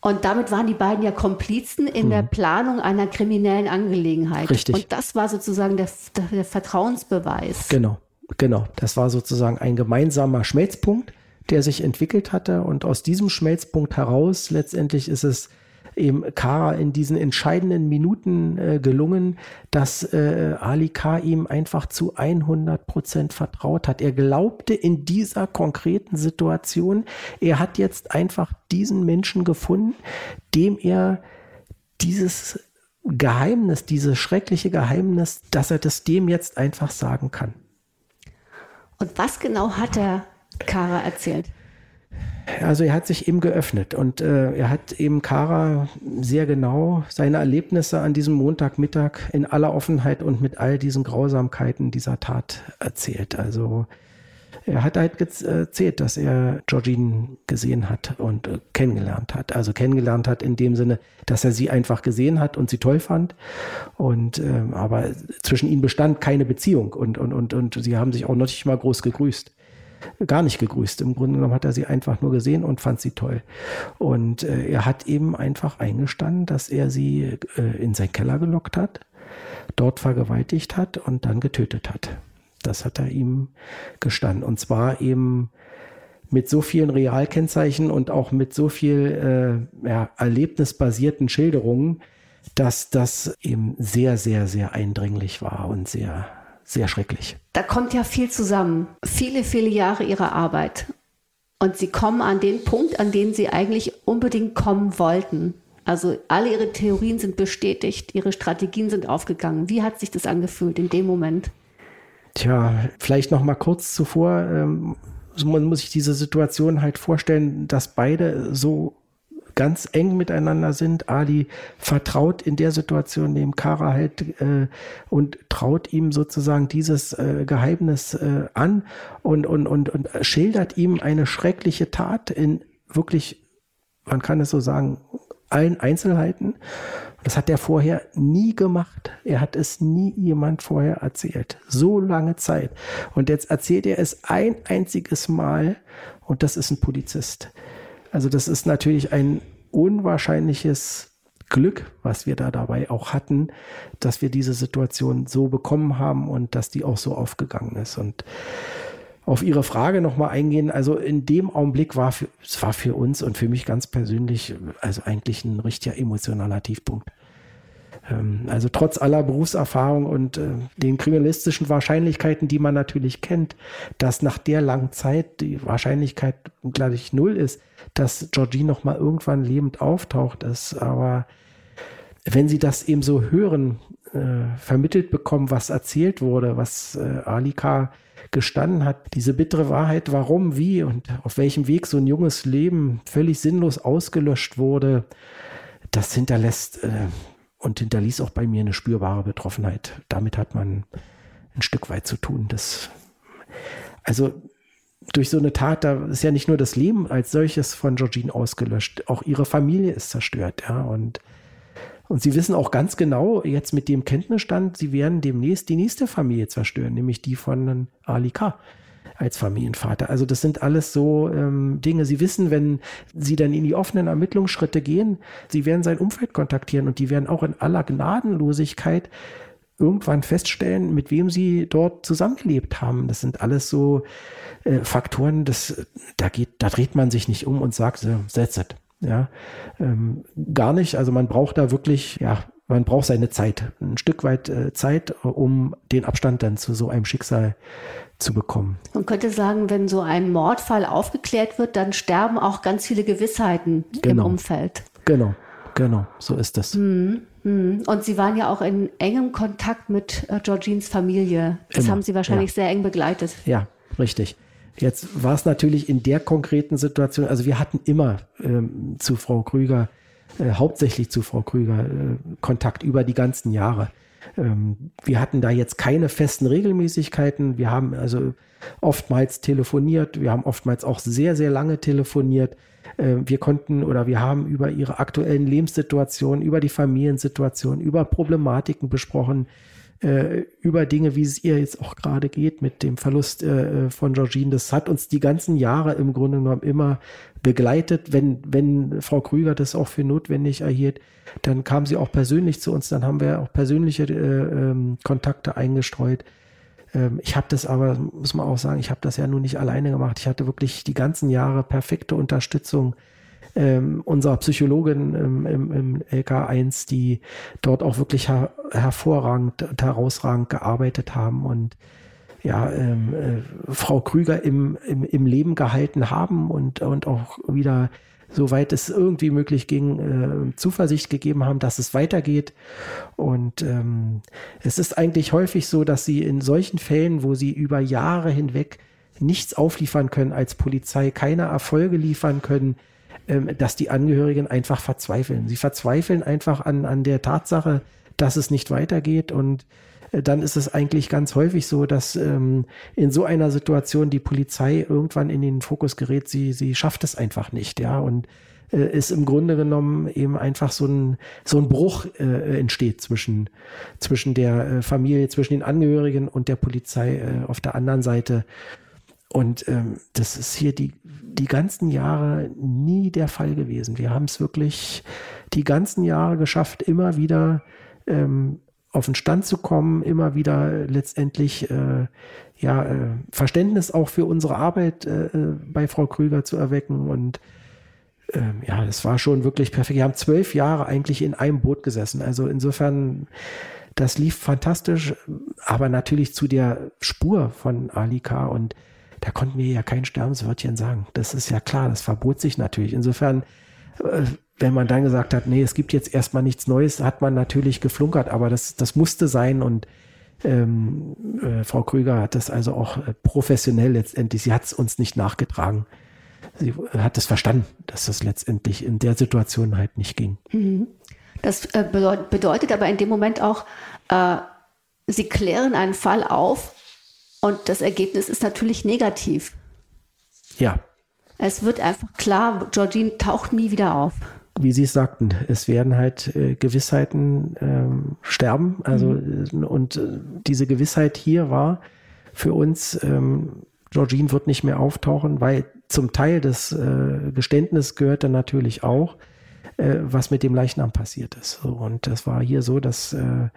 Und damit waren die beiden ja Komplizen in hm. der Planung einer kriminellen Angelegenheit. Richtig. Und das war sozusagen der, der Vertrauensbeweis. Genau, genau. Das war sozusagen ein gemeinsamer Schmelzpunkt, der sich entwickelt hatte. Und aus diesem Schmelzpunkt heraus letztendlich ist es eben Kara in diesen entscheidenden Minuten äh, gelungen, dass äh, Ali K. ihm einfach zu 100 Prozent vertraut hat. Er glaubte in dieser konkreten Situation, er hat jetzt einfach diesen Menschen gefunden, dem er dieses Geheimnis, dieses schreckliche Geheimnis, dass er das dem jetzt einfach sagen kann. Und was genau hat er Kara erzählt? Also er hat sich eben geöffnet und äh, er hat eben Kara sehr genau seine Erlebnisse an diesem Montagmittag in aller Offenheit und mit all diesen Grausamkeiten dieser Tat erzählt. Also er hat halt erzählt, dass er Georgine gesehen hat und äh, kennengelernt hat. Also kennengelernt hat in dem Sinne, dass er sie einfach gesehen hat und sie toll fand. Und äh, aber zwischen ihnen bestand keine Beziehung und, und, und, und sie haben sich auch noch nicht mal groß gegrüßt gar nicht gegrüßt. Im Grunde genommen hat er sie einfach nur gesehen und fand sie toll. Und äh, er hat eben einfach eingestanden, dass er sie äh, in seinen Keller gelockt hat, dort vergewaltigt hat und dann getötet hat. Das hat er ihm gestanden. Und zwar eben mit so vielen Realkennzeichen und auch mit so viel äh, ja, erlebnisbasierten Schilderungen, dass das eben sehr, sehr, sehr eindringlich war und sehr sehr schrecklich. Da kommt ja viel zusammen. Viele, viele Jahre ihrer Arbeit. Und sie kommen an den Punkt, an den sie eigentlich unbedingt kommen wollten. Also alle ihre Theorien sind bestätigt, ihre Strategien sind aufgegangen. Wie hat sich das angefühlt in dem Moment? Tja, vielleicht noch mal kurz zuvor. Ähm, man muss sich diese Situation halt vorstellen, dass beide so ganz eng miteinander sind. Ali vertraut in der Situation dem Kara halt äh, und traut ihm sozusagen dieses äh, Geheimnis äh, an und, und, und, und schildert ihm eine schreckliche Tat in wirklich, man kann es so sagen, allen Einzelheiten. Das hat er vorher nie gemacht. Er hat es nie jemand vorher erzählt. So lange Zeit. Und jetzt erzählt er es ein einziges Mal und das ist ein Polizist. Also das ist natürlich ein unwahrscheinliches Glück, was wir da dabei auch hatten, dass wir diese Situation so bekommen haben und dass die auch so aufgegangen ist. Und auf Ihre Frage nochmal eingehen. Also in dem Augenblick war es war für uns und für mich ganz persönlich also eigentlich ein richtiger emotionaler Tiefpunkt. Ähm, also trotz aller Berufserfahrung und äh, den kriminalistischen Wahrscheinlichkeiten, die man natürlich kennt, dass nach der langen Zeit die Wahrscheinlichkeit gleich null ist, dass Georgie noch mal irgendwann lebend auftaucht, ist. Aber wenn Sie das eben so hören, äh, vermittelt bekommen, was erzählt wurde, was äh, Alika gestanden hat, diese bittere Wahrheit, warum, wie und auf welchem Weg so ein junges Leben völlig sinnlos ausgelöscht wurde, das hinterlässt äh, und hinterließ auch bei mir eine spürbare Betroffenheit. Damit hat man ein Stück weit zu tun. Das, also durch so eine Tat, da ist ja nicht nur das Leben als solches von Georgine ausgelöscht, auch ihre Familie ist zerstört, ja, und und sie wissen auch ganz genau, jetzt mit dem Kenntnisstand, sie werden demnächst die nächste Familie zerstören, nämlich die von Ali K. als Familienvater. Also das sind alles so ähm, Dinge. Sie wissen, wenn sie dann in die offenen Ermittlungsschritte gehen, sie werden sein Umfeld kontaktieren und die werden auch in aller Gnadenlosigkeit irgendwann feststellen, mit wem sie dort zusammengelebt haben. Das sind alles so äh, Faktoren, das, da geht, da dreht man sich nicht um und sagt, so, that's it. Ja, ähm, gar nicht. Also man braucht da wirklich, ja, man braucht seine Zeit, ein Stück weit äh, Zeit, um den Abstand dann zu so einem Schicksal zu bekommen. Man könnte sagen, wenn so ein Mordfall aufgeklärt wird, dann sterben auch ganz viele Gewissheiten genau. im Umfeld. Genau, genau, so ist das. Hm, hm. Und Sie waren ja auch in engem Kontakt mit äh, Georgines Familie. Das Immer. haben Sie wahrscheinlich ja. sehr eng begleitet. Ja, richtig. Jetzt war es natürlich in der konkreten Situation, also wir hatten immer ähm, zu Frau Krüger, äh, hauptsächlich zu Frau Krüger, äh, Kontakt über die ganzen Jahre. Ähm, wir hatten da jetzt keine festen Regelmäßigkeiten. Wir haben also oftmals telefoniert. Wir haben oftmals auch sehr, sehr lange telefoniert. Äh, wir konnten oder wir haben über ihre aktuellen Lebenssituationen, über die Familiensituation, über Problematiken besprochen äh, über Dinge, wie es ihr jetzt auch gerade geht mit dem Verlust äh, von Georgine. Das hat uns die ganzen Jahre im Grunde genommen immer begleitet. Wenn, wenn Frau Krüger das auch für notwendig erhielt, dann kam sie auch persönlich zu uns. Dann haben wir auch persönliche äh, ähm, Kontakte eingestreut. Ähm, ich habe das aber, muss man auch sagen, ich habe das ja nun nicht alleine gemacht. Ich hatte wirklich die ganzen Jahre perfekte Unterstützung ähm, unserer Psychologin im, im, im LK1, die dort auch wirklich her hervorragend und herausragend gearbeitet haben und ja, ähm, äh, Frau Krüger im, im, im Leben gehalten haben und, und auch wieder, soweit es irgendwie möglich ging, äh, Zuversicht gegeben haben, dass es weitergeht. Und ähm, es ist eigentlich häufig so, dass sie in solchen Fällen, wo sie über Jahre hinweg nichts aufliefern können als Polizei, keine Erfolge liefern können, dass die Angehörigen einfach verzweifeln. Sie verzweifeln einfach an, an der Tatsache, dass es nicht weitergeht und äh, dann ist es eigentlich ganz häufig so, dass ähm, in so einer Situation die Polizei irgendwann in den Fokus gerät, sie, sie schafft es einfach nicht, ja, und äh, ist im Grunde genommen eben einfach so ein, so ein Bruch äh, entsteht zwischen, zwischen der äh, Familie, zwischen den Angehörigen und der Polizei äh, auf der anderen Seite. Und ähm, das ist hier die, die ganzen Jahre nie der Fall gewesen. Wir haben es wirklich die ganzen Jahre geschafft, immer wieder ähm, auf den Stand zu kommen, immer wieder letztendlich äh, ja, äh, Verständnis auch für unsere Arbeit äh, äh bei Frau Krüger zu erwecken. Und ähm, ja, das war schon wirklich perfekt. Wir haben zwölf Jahre eigentlich in einem Boot gesessen. Also insofern, das lief fantastisch, aber natürlich zu der Spur von Alika und da konnten wir ja kein Sterbenswörtchen sagen. Das ist ja klar, das verbot sich natürlich. Insofern, äh, wenn man dann gesagt hat, nee, es gibt jetzt erstmal nichts Neues, hat man natürlich geflunkert, aber das, das musste sein und ähm, äh, Frau Krüger hat das also auch äh, professionell letztendlich, sie hat es uns nicht nachgetragen. sie hat es verstanden, dass das letztendlich in der Situation halt nicht ging. Mhm. Das äh, bedeutet aber in dem Moment auch, äh, sie klären einen Fall auf und das Ergebnis ist natürlich negativ. Ja. Es wird einfach klar, Georgine taucht nie wieder auf wie Sie es sagten, es werden halt äh, Gewissheiten ähm, sterben. Also mhm. und äh, diese Gewissheit hier war für uns, ähm, Georgine wird nicht mehr auftauchen, weil zum Teil des äh, Geständnisses gehörte natürlich auch, äh, was mit dem Leichnam passiert ist. Und das war hier so, dass äh,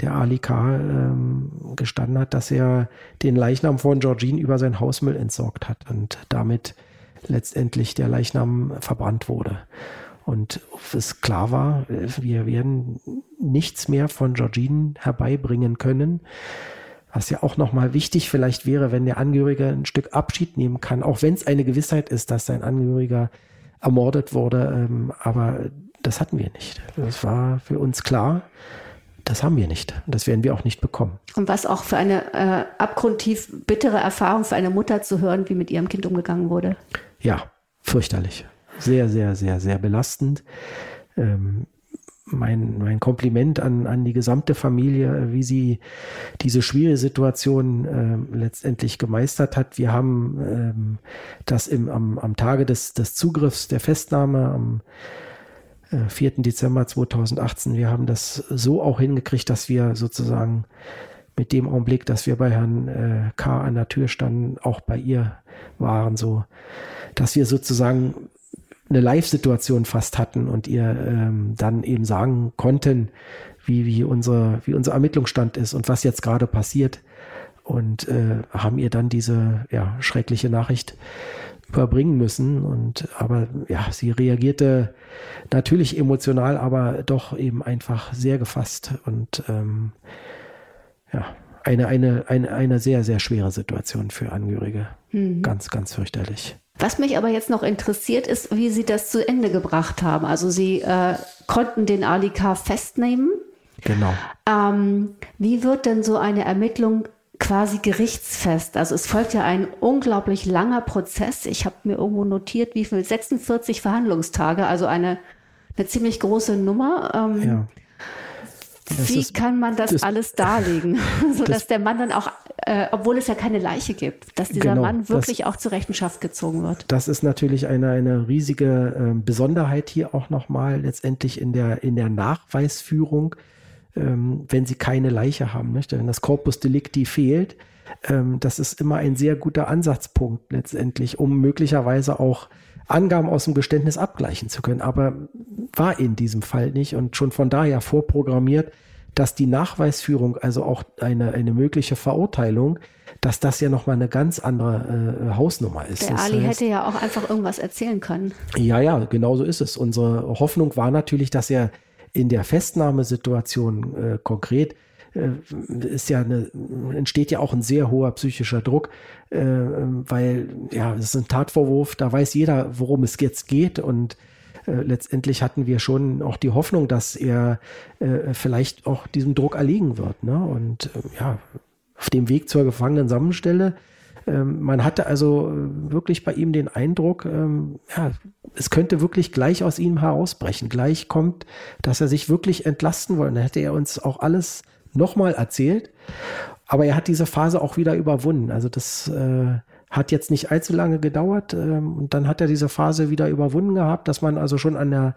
der Ali K. Ähm, gestanden hat, dass er den Leichnam von Georgine über sein Hausmüll entsorgt hat und damit letztendlich der Leichnam verbrannt wurde. Und es klar war, wir werden nichts mehr von Georgine herbeibringen können. Was ja auch nochmal wichtig vielleicht wäre, wenn der Angehörige ein Stück Abschied nehmen kann, auch wenn es eine Gewissheit ist, dass sein Angehöriger ermordet wurde. Ähm, aber das hatten wir nicht. Das war für uns klar. Das haben wir nicht. Das werden wir auch nicht bekommen. Und was auch für eine äh, abgrundtief bittere Erfahrung für eine Mutter zu hören, wie mit ihrem Kind umgegangen wurde. Ja, fürchterlich sehr, sehr, sehr, sehr belastend. Ähm, mein, mein Kompliment an, an die gesamte Familie, wie sie diese schwierige Situation äh, letztendlich gemeistert hat. Wir haben ähm, das im, am, am Tage des, des Zugriffs der Festnahme am äh, 4. Dezember 2018, wir haben das so auch hingekriegt, dass wir sozusagen mit dem Augenblick, dass wir bei Herrn äh, K. an der Tür standen, auch bei ihr waren, so dass wir sozusagen eine Live-Situation fast hatten und ihr ähm, dann eben sagen konnten, wie, wie, unsere, wie unser Ermittlungsstand ist und was jetzt gerade passiert. Und äh, haben ihr dann diese ja, schreckliche Nachricht überbringen müssen. Und aber ja, sie reagierte natürlich emotional, aber doch eben einfach sehr gefasst und ähm, ja, eine, eine, eine, eine sehr, sehr schwere Situation für Angehörige. Mhm. Ganz, ganz fürchterlich. Was mich aber jetzt noch interessiert, ist, wie Sie das zu Ende gebracht haben. Also Sie äh, konnten den Ali K. festnehmen. Genau. Ähm, wie wird denn so eine Ermittlung quasi gerichtsfest? Also es folgt ja ein unglaublich langer Prozess. Ich habe mir irgendwo notiert, wie viel? 46 Verhandlungstage, also eine, eine ziemlich große Nummer. Ähm, ja. Wie ist, kann man das, das alles darlegen, sodass das, der Mann dann auch, äh, obwohl es ja keine Leiche gibt, dass dieser genau, Mann wirklich das, auch zur Rechenschaft gezogen wird? Das ist natürlich eine, eine riesige äh, Besonderheit hier auch nochmal letztendlich in der, in der Nachweisführung, ähm, wenn Sie keine Leiche haben, nicht? wenn das Corpus Delicti fehlt. Ähm, das ist immer ein sehr guter Ansatzpunkt letztendlich, um möglicherweise auch Angaben aus dem Geständnis abgleichen zu können. Aber war in diesem Fall nicht und schon von daher vorprogrammiert, dass die Nachweisführung, also auch eine, eine mögliche Verurteilung, dass das ja nochmal eine ganz andere äh, Hausnummer ist. Der Ali heißt, hätte ja auch einfach irgendwas erzählen können. Ja, ja, genau so ist es. Unsere Hoffnung war natürlich, dass er in der Festnahmesituation äh, konkret ist ja eine, entsteht ja auch ein sehr hoher psychischer Druck, äh, weil ja, es ist ein Tatvorwurf, da weiß jeder, worum es jetzt geht und äh, letztendlich hatten wir schon auch die Hoffnung, dass er äh, vielleicht auch diesem Druck erliegen wird. Ne? Und äh, ja, auf dem Weg zur Gefangenen-Sammelstelle ähm, man hatte also äh, wirklich bei ihm den Eindruck, ähm, ja, es könnte wirklich gleich aus ihm herausbrechen. Gleich kommt, dass er sich wirklich entlasten wollte. Da hätte er uns auch alles nochmal erzählt. Aber er hat diese Phase auch wieder überwunden. Also das äh, hat jetzt nicht allzu lange gedauert. Ähm, und dann hat er diese Phase wieder überwunden gehabt, dass man also schon an der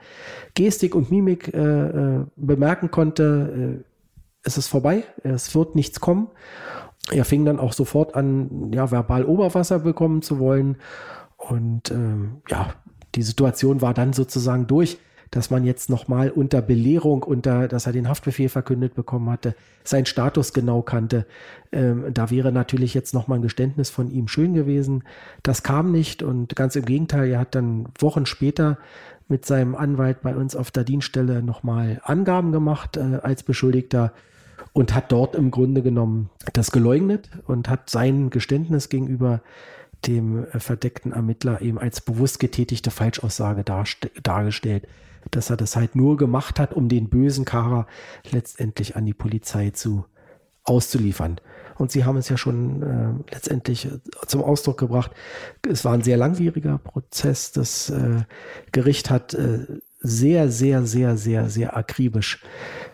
Gestik und Mimik äh, äh, bemerken konnte, äh, es ist vorbei, es wird nichts kommen. Er fing dann auch sofort an, ja, verbal Oberwasser bekommen zu wollen. Und ähm, ja, die Situation war dann sozusagen durch dass man jetzt nochmal unter Belehrung, unter, dass er den Haftbefehl verkündet bekommen hatte, seinen Status genau kannte. Ähm, da wäre natürlich jetzt nochmal ein Geständnis von ihm schön gewesen. Das kam nicht und ganz im Gegenteil, er hat dann Wochen später mit seinem Anwalt bei uns auf der Dienststelle nochmal Angaben gemacht äh, als Beschuldigter und hat dort im Grunde genommen das geleugnet und hat sein Geständnis gegenüber dem verdeckten Ermittler eben als bewusst getätigte Falschaussage dargestellt dass er das halt nur gemacht hat, um den bösen Kara letztendlich an die Polizei zu auszuliefern. Und Sie haben es ja schon äh, letztendlich äh, zum Ausdruck gebracht. Es war ein sehr langwieriger Prozess. Das äh, Gericht hat äh, sehr, sehr, sehr, sehr, sehr akribisch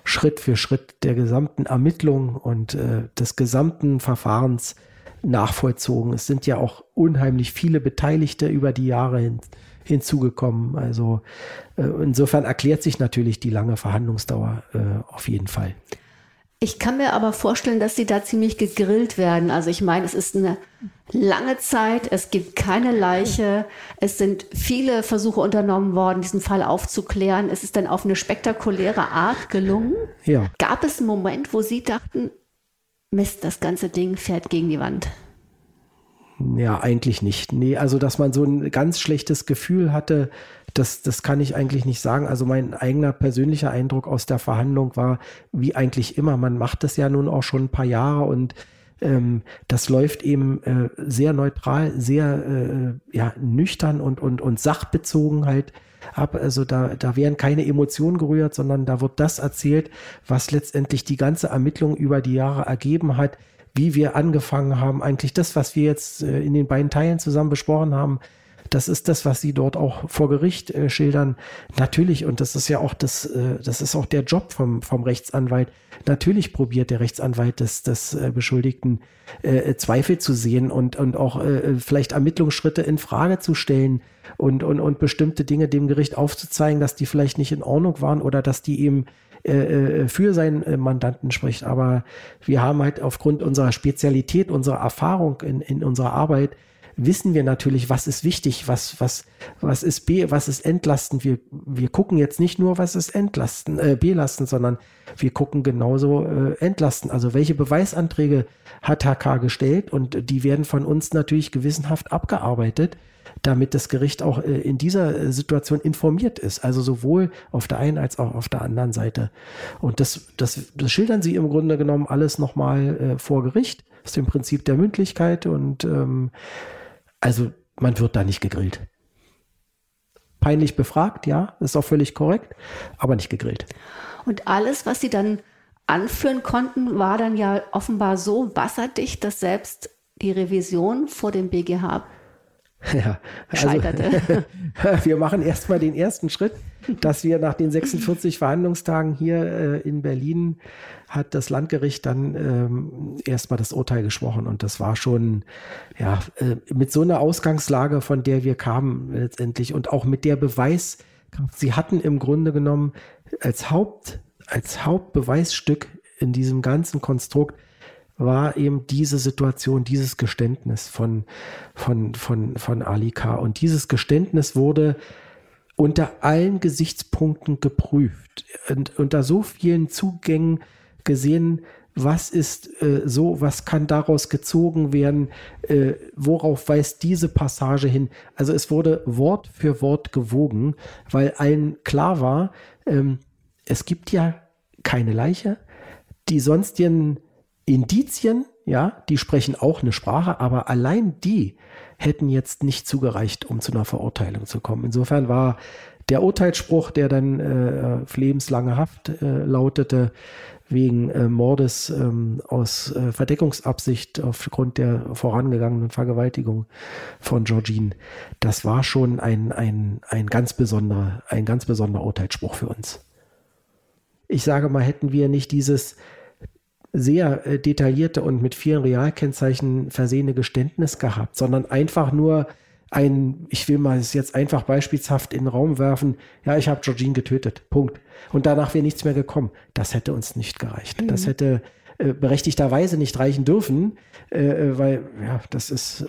Schritt für Schritt der gesamten Ermittlung und äh, des gesamten Verfahrens nachvollzogen. Es sind ja auch unheimlich viele Beteiligte über die Jahre hin, hinzugekommen. Also äh, insofern erklärt sich natürlich die lange Verhandlungsdauer äh, auf jeden Fall. Ich kann mir aber vorstellen, dass sie da ziemlich gegrillt werden. Also ich meine, es ist eine lange Zeit, es gibt keine Leiche, es sind viele Versuche unternommen worden, diesen Fall aufzuklären. Es ist dann auf eine spektakuläre Art gelungen. Ja. Gab es einen Moment, wo Sie dachten, Mist, das ganze Ding fährt gegen die Wand? Ja, eigentlich nicht. Nee, also dass man so ein ganz schlechtes Gefühl hatte, das, das kann ich eigentlich nicht sagen. Also mein eigener persönlicher Eindruck aus der Verhandlung war, wie eigentlich immer, man macht das ja nun auch schon ein paar Jahre und ähm, das läuft eben äh, sehr neutral, sehr äh, ja, nüchtern und, und, und sachbezogen halt ab. Also da, da werden keine Emotionen gerührt, sondern da wird das erzählt, was letztendlich die ganze Ermittlung über die Jahre ergeben hat, wie wir angefangen haben, eigentlich das, was wir jetzt äh, in den beiden Teilen zusammen besprochen haben, das ist das, was sie dort auch vor Gericht äh, schildern. Natürlich, und das ist ja auch das, äh, das ist auch der Job vom, vom Rechtsanwalt. Natürlich probiert der Rechtsanwalt des, des äh, Beschuldigten äh, Zweifel zu sehen und, und auch äh, vielleicht Ermittlungsschritte in Frage zu stellen und, und, und bestimmte Dinge dem Gericht aufzuzeigen, dass die vielleicht nicht in Ordnung waren oder dass die eben äh, für seinen Mandanten spricht. Aber wir haben halt aufgrund unserer Spezialität, unserer Erfahrung in, in unserer Arbeit wissen wir natürlich, was ist wichtig, was, was, was ist B, was ist entlastend. Wir, wir gucken jetzt nicht nur, was ist entlasten, äh, belasten, sondern wir gucken genauso äh, entlasten. Also welche Beweisanträge hat HK gestellt und die werden von uns natürlich gewissenhaft abgearbeitet damit das Gericht auch äh, in dieser äh, Situation informiert ist. Also sowohl auf der einen als auch auf der anderen Seite. Und das, das, das schildern sie im Grunde genommen alles nochmal äh, vor Gericht. Ist im Prinzip der Mündlichkeit und ähm, also man wird da nicht gegrillt. Peinlich befragt, ja, ist auch völlig korrekt, aber nicht gegrillt. Und alles, was Sie dann anführen konnten, war dann ja offenbar so wasserdicht, dass selbst die Revision vor dem BGH ja, also, scheiterte. wir machen erstmal den ersten Schritt, dass wir nach den 46 Verhandlungstagen hier äh, in Berlin hat das Landgericht dann ähm, erstmal das Urteil gesprochen und das war schon ja äh, mit so einer Ausgangslage, von der wir kamen letztendlich und auch mit der Beweiskraft. Sie hatten im Grunde genommen als Haupt als Hauptbeweisstück in diesem ganzen Konstrukt war eben diese Situation, dieses Geständnis von, von, von, von Alika. Und dieses Geständnis wurde unter allen Gesichtspunkten geprüft und unter so vielen Zugängen gesehen, was ist äh, so, was kann daraus gezogen werden, äh, worauf weist diese Passage hin. Also es wurde Wort für Wort gewogen, weil allen klar war, ähm, es gibt ja keine Leiche, die sonstigen Indizien, ja, die sprechen auch eine Sprache, aber allein die hätten jetzt nicht zugereicht, um zu einer Verurteilung zu kommen. Insofern war der Urteilsspruch, der dann äh, lebenslange Haft äh, lautete, wegen äh, Mordes ähm, aus äh, Verdeckungsabsicht aufgrund der vorangegangenen Vergewaltigung von Georgine, das war schon ein, ein, ein, ganz besonderer, ein ganz besonderer Urteilsspruch für uns. Ich sage mal, hätten wir nicht dieses sehr äh, detaillierte und mit vielen Realkennzeichen versehene Geständnis gehabt, sondern einfach nur ein, ich will mal es jetzt einfach beispielshaft in den Raum werfen, ja, ich habe Georgine getötet, Punkt. Und danach wäre nichts mehr gekommen. Das hätte uns nicht gereicht. Mhm. Das hätte äh, berechtigterweise nicht reichen dürfen, äh, äh weil, ja, das ist,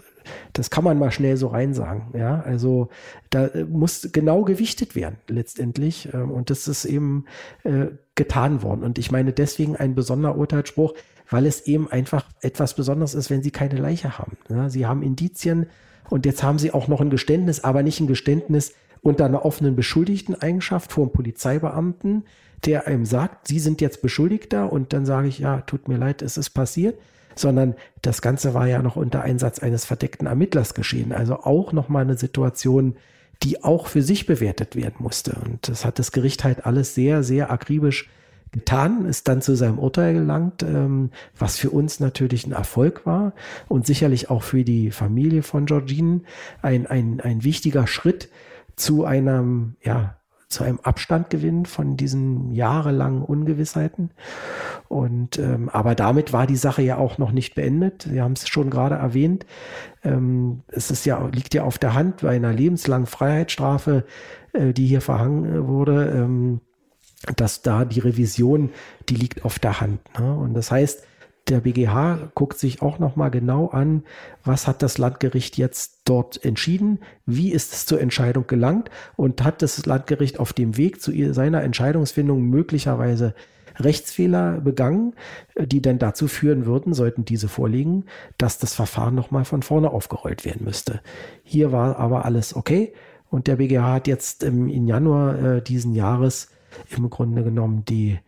das kann man mal schnell so rein sagen. Ja, also da äh, muss genau gewichtet werden letztendlich. Ähm, und das ist eben äh, getan worden. Und ich meine deswegen ein besonderer Urteilsspruch, weil es eben einfach etwas Besonderes ist, wenn sie keine Leiche haben. Ja, sie haben Indizien und jetzt haben sie auch noch ein Geständnis, aber nicht ein Geständnis unter einer offenen Beschuldigten-Eigenschaft vor einem Polizeibeamten, der einem sagt, Sie sind jetzt Beschuldigter und dann sage ich, ja, tut mir leid, es ist passiert, sondern das Ganze war ja noch unter Einsatz eines verdeckten Ermittlers geschehen. Also auch nochmal eine Situation, die auch für sich bewertet werden musste. Und das hat das Gericht halt alles sehr, sehr akribisch getan, ist dann zu seinem Urteil gelangt, ähm, was für uns natürlich ein Erfolg war und sicherlich auch für die Familie von Georgine ein, ein, ein wichtiger Schritt zu einem, ja, zu einem Abstandgewinn von diesen jahrelangen Ungewissheiten. Und ähm, aber damit war die Sache ja auch noch nicht beendet. Sie haben es schon gerade erwähnt. Ähm, es ist ja, liegt ja auf der Hand bei einer lebenslangen Freiheitsstrafe, äh, die hier verhangen wurde. Ähm, dass da die Revision, die liegt auf der Hand. Ne? Und das heißt, der BGH guckt sich auch noch mal genau an, was hat das Landgericht jetzt dort entschieden, wie ist es zur Entscheidung gelangt? Und hat das Landgericht auf dem Weg zu seiner Entscheidungsfindung möglicherweise Rechtsfehler begangen, die dann dazu führen würden, sollten diese vorliegen, dass das Verfahren noch mal von vorne aufgerollt werden müsste. Hier war aber alles okay. Und der BGH hat jetzt im, im Januar äh, diesen Jahres im Grunde genommen die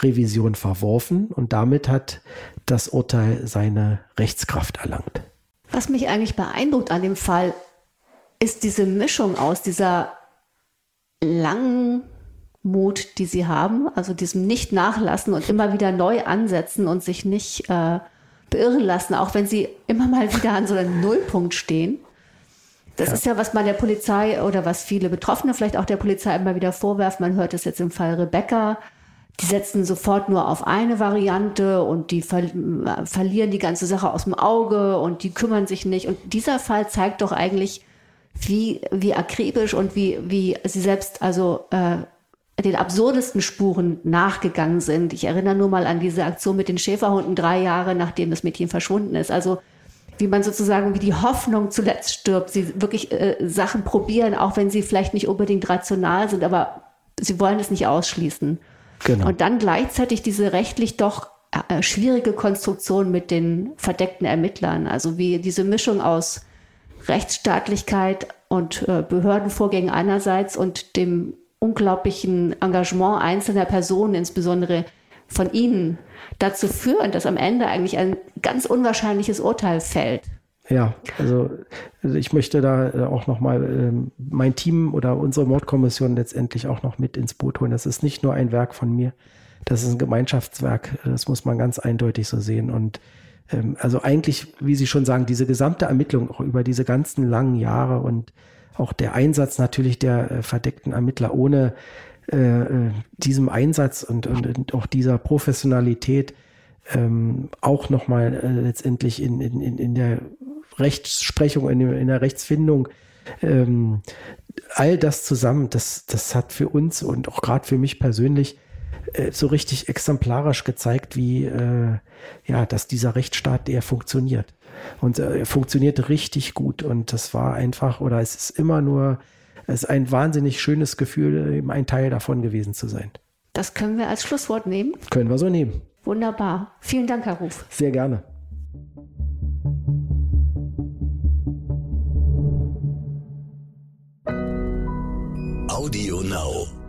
Revision verworfen und damit hat das Urteil seine Rechtskraft erlangt. Was mich eigentlich beeindruckt an dem Fall, ist diese Mischung aus dieser langen Mut, die sie haben, also diesem nicht nachlassen und immer wieder neu ansetzen und sich nicht äh, beirren lassen, auch wenn sie immer mal wieder an so einem Nullpunkt stehen. Das ja. ist ja, was man der Polizei oder was viele Betroffene vielleicht auch der Polizei immer wieder vorwerfen. Man hört es jetzt im Fall Rebecca. Die setzen sofort nur auf eine Variante und die ver verlieren die ganze Sache aus dem Auge und die kümmern sich nicht. Und dieser Fall zeigt doch eigentlich, wie, wie akribisch und wie, wie sie selbst also äh, den absurdesten Spuren nachgegangen sind. Ich erinnere nur mal an diese Aktion mit den Schäferhunden drei Jahre, nachdem das Mädchen verschwunden ist. Also wie man sozusagen, wie die Hoffnung zuletzt stirbt. Sie wirklich äh, Sachen probieren, auch wenn sie vielleicht nicht unbedingt rational sind, aber sie wollen es nicht ausschließen. Genau. Und dann gleichzeitig diese rechtlich doch äh, schwierige Konstruktion mit den verdeckten Ermittlern. Also wie diese Mischung aus Rechtsstaatlichkeit und äh, Behördenvorgängen einerseits und dem unglaublichen Engagement einzelner Personen, insbesondere von Ihnen, dazu führen, dass am Ende eigentlich ein ganz unwahrscheinliches Urteil fällt. Ja, also, also ich möchte da äh, auch nochmal ähm, mein Team oder unsere Mordkommission letztendlich auch noch mit ins Boot holen. Das ist nicht nur ein Werk von mir, das ist ein Gemeinschaftswerk. Das muss man ganz eindeutig so sehen. Und ähm, also eigentlich, wie Sie schon sagen, diese gesamte Ermittlung auch über diese ganzen langen Jahre und auch der Einsatz natürlich der äh, verdeckten Ermittler ohne äh, äh, diesem Einsatz und, und, auch dieser Professionalität ähm, auch nochmal äh, letztendlich in, in, in der Rechtsprechung, in, in der Rechtsfindung ähm, all das zusammen, das, das hat für uns und auch gerade für mich persönlich äh, so richtig exemplarisch gezeigt, wie äh, ja, dass dieser Rechtsstaat, der funktioniert. Und äh, er funktioniert richtig gut. Und das war einfach, oder es ist immer nur es ist ein wahnsinnig schönes Gefühl, eben ein Teil davon gewesen zu sein. Das können wir als Schlusswort nehmen. Können wir so nehmen. Wunderbar. Vielen Dank, Herr Ruf. Sehr gerne. Audio Now.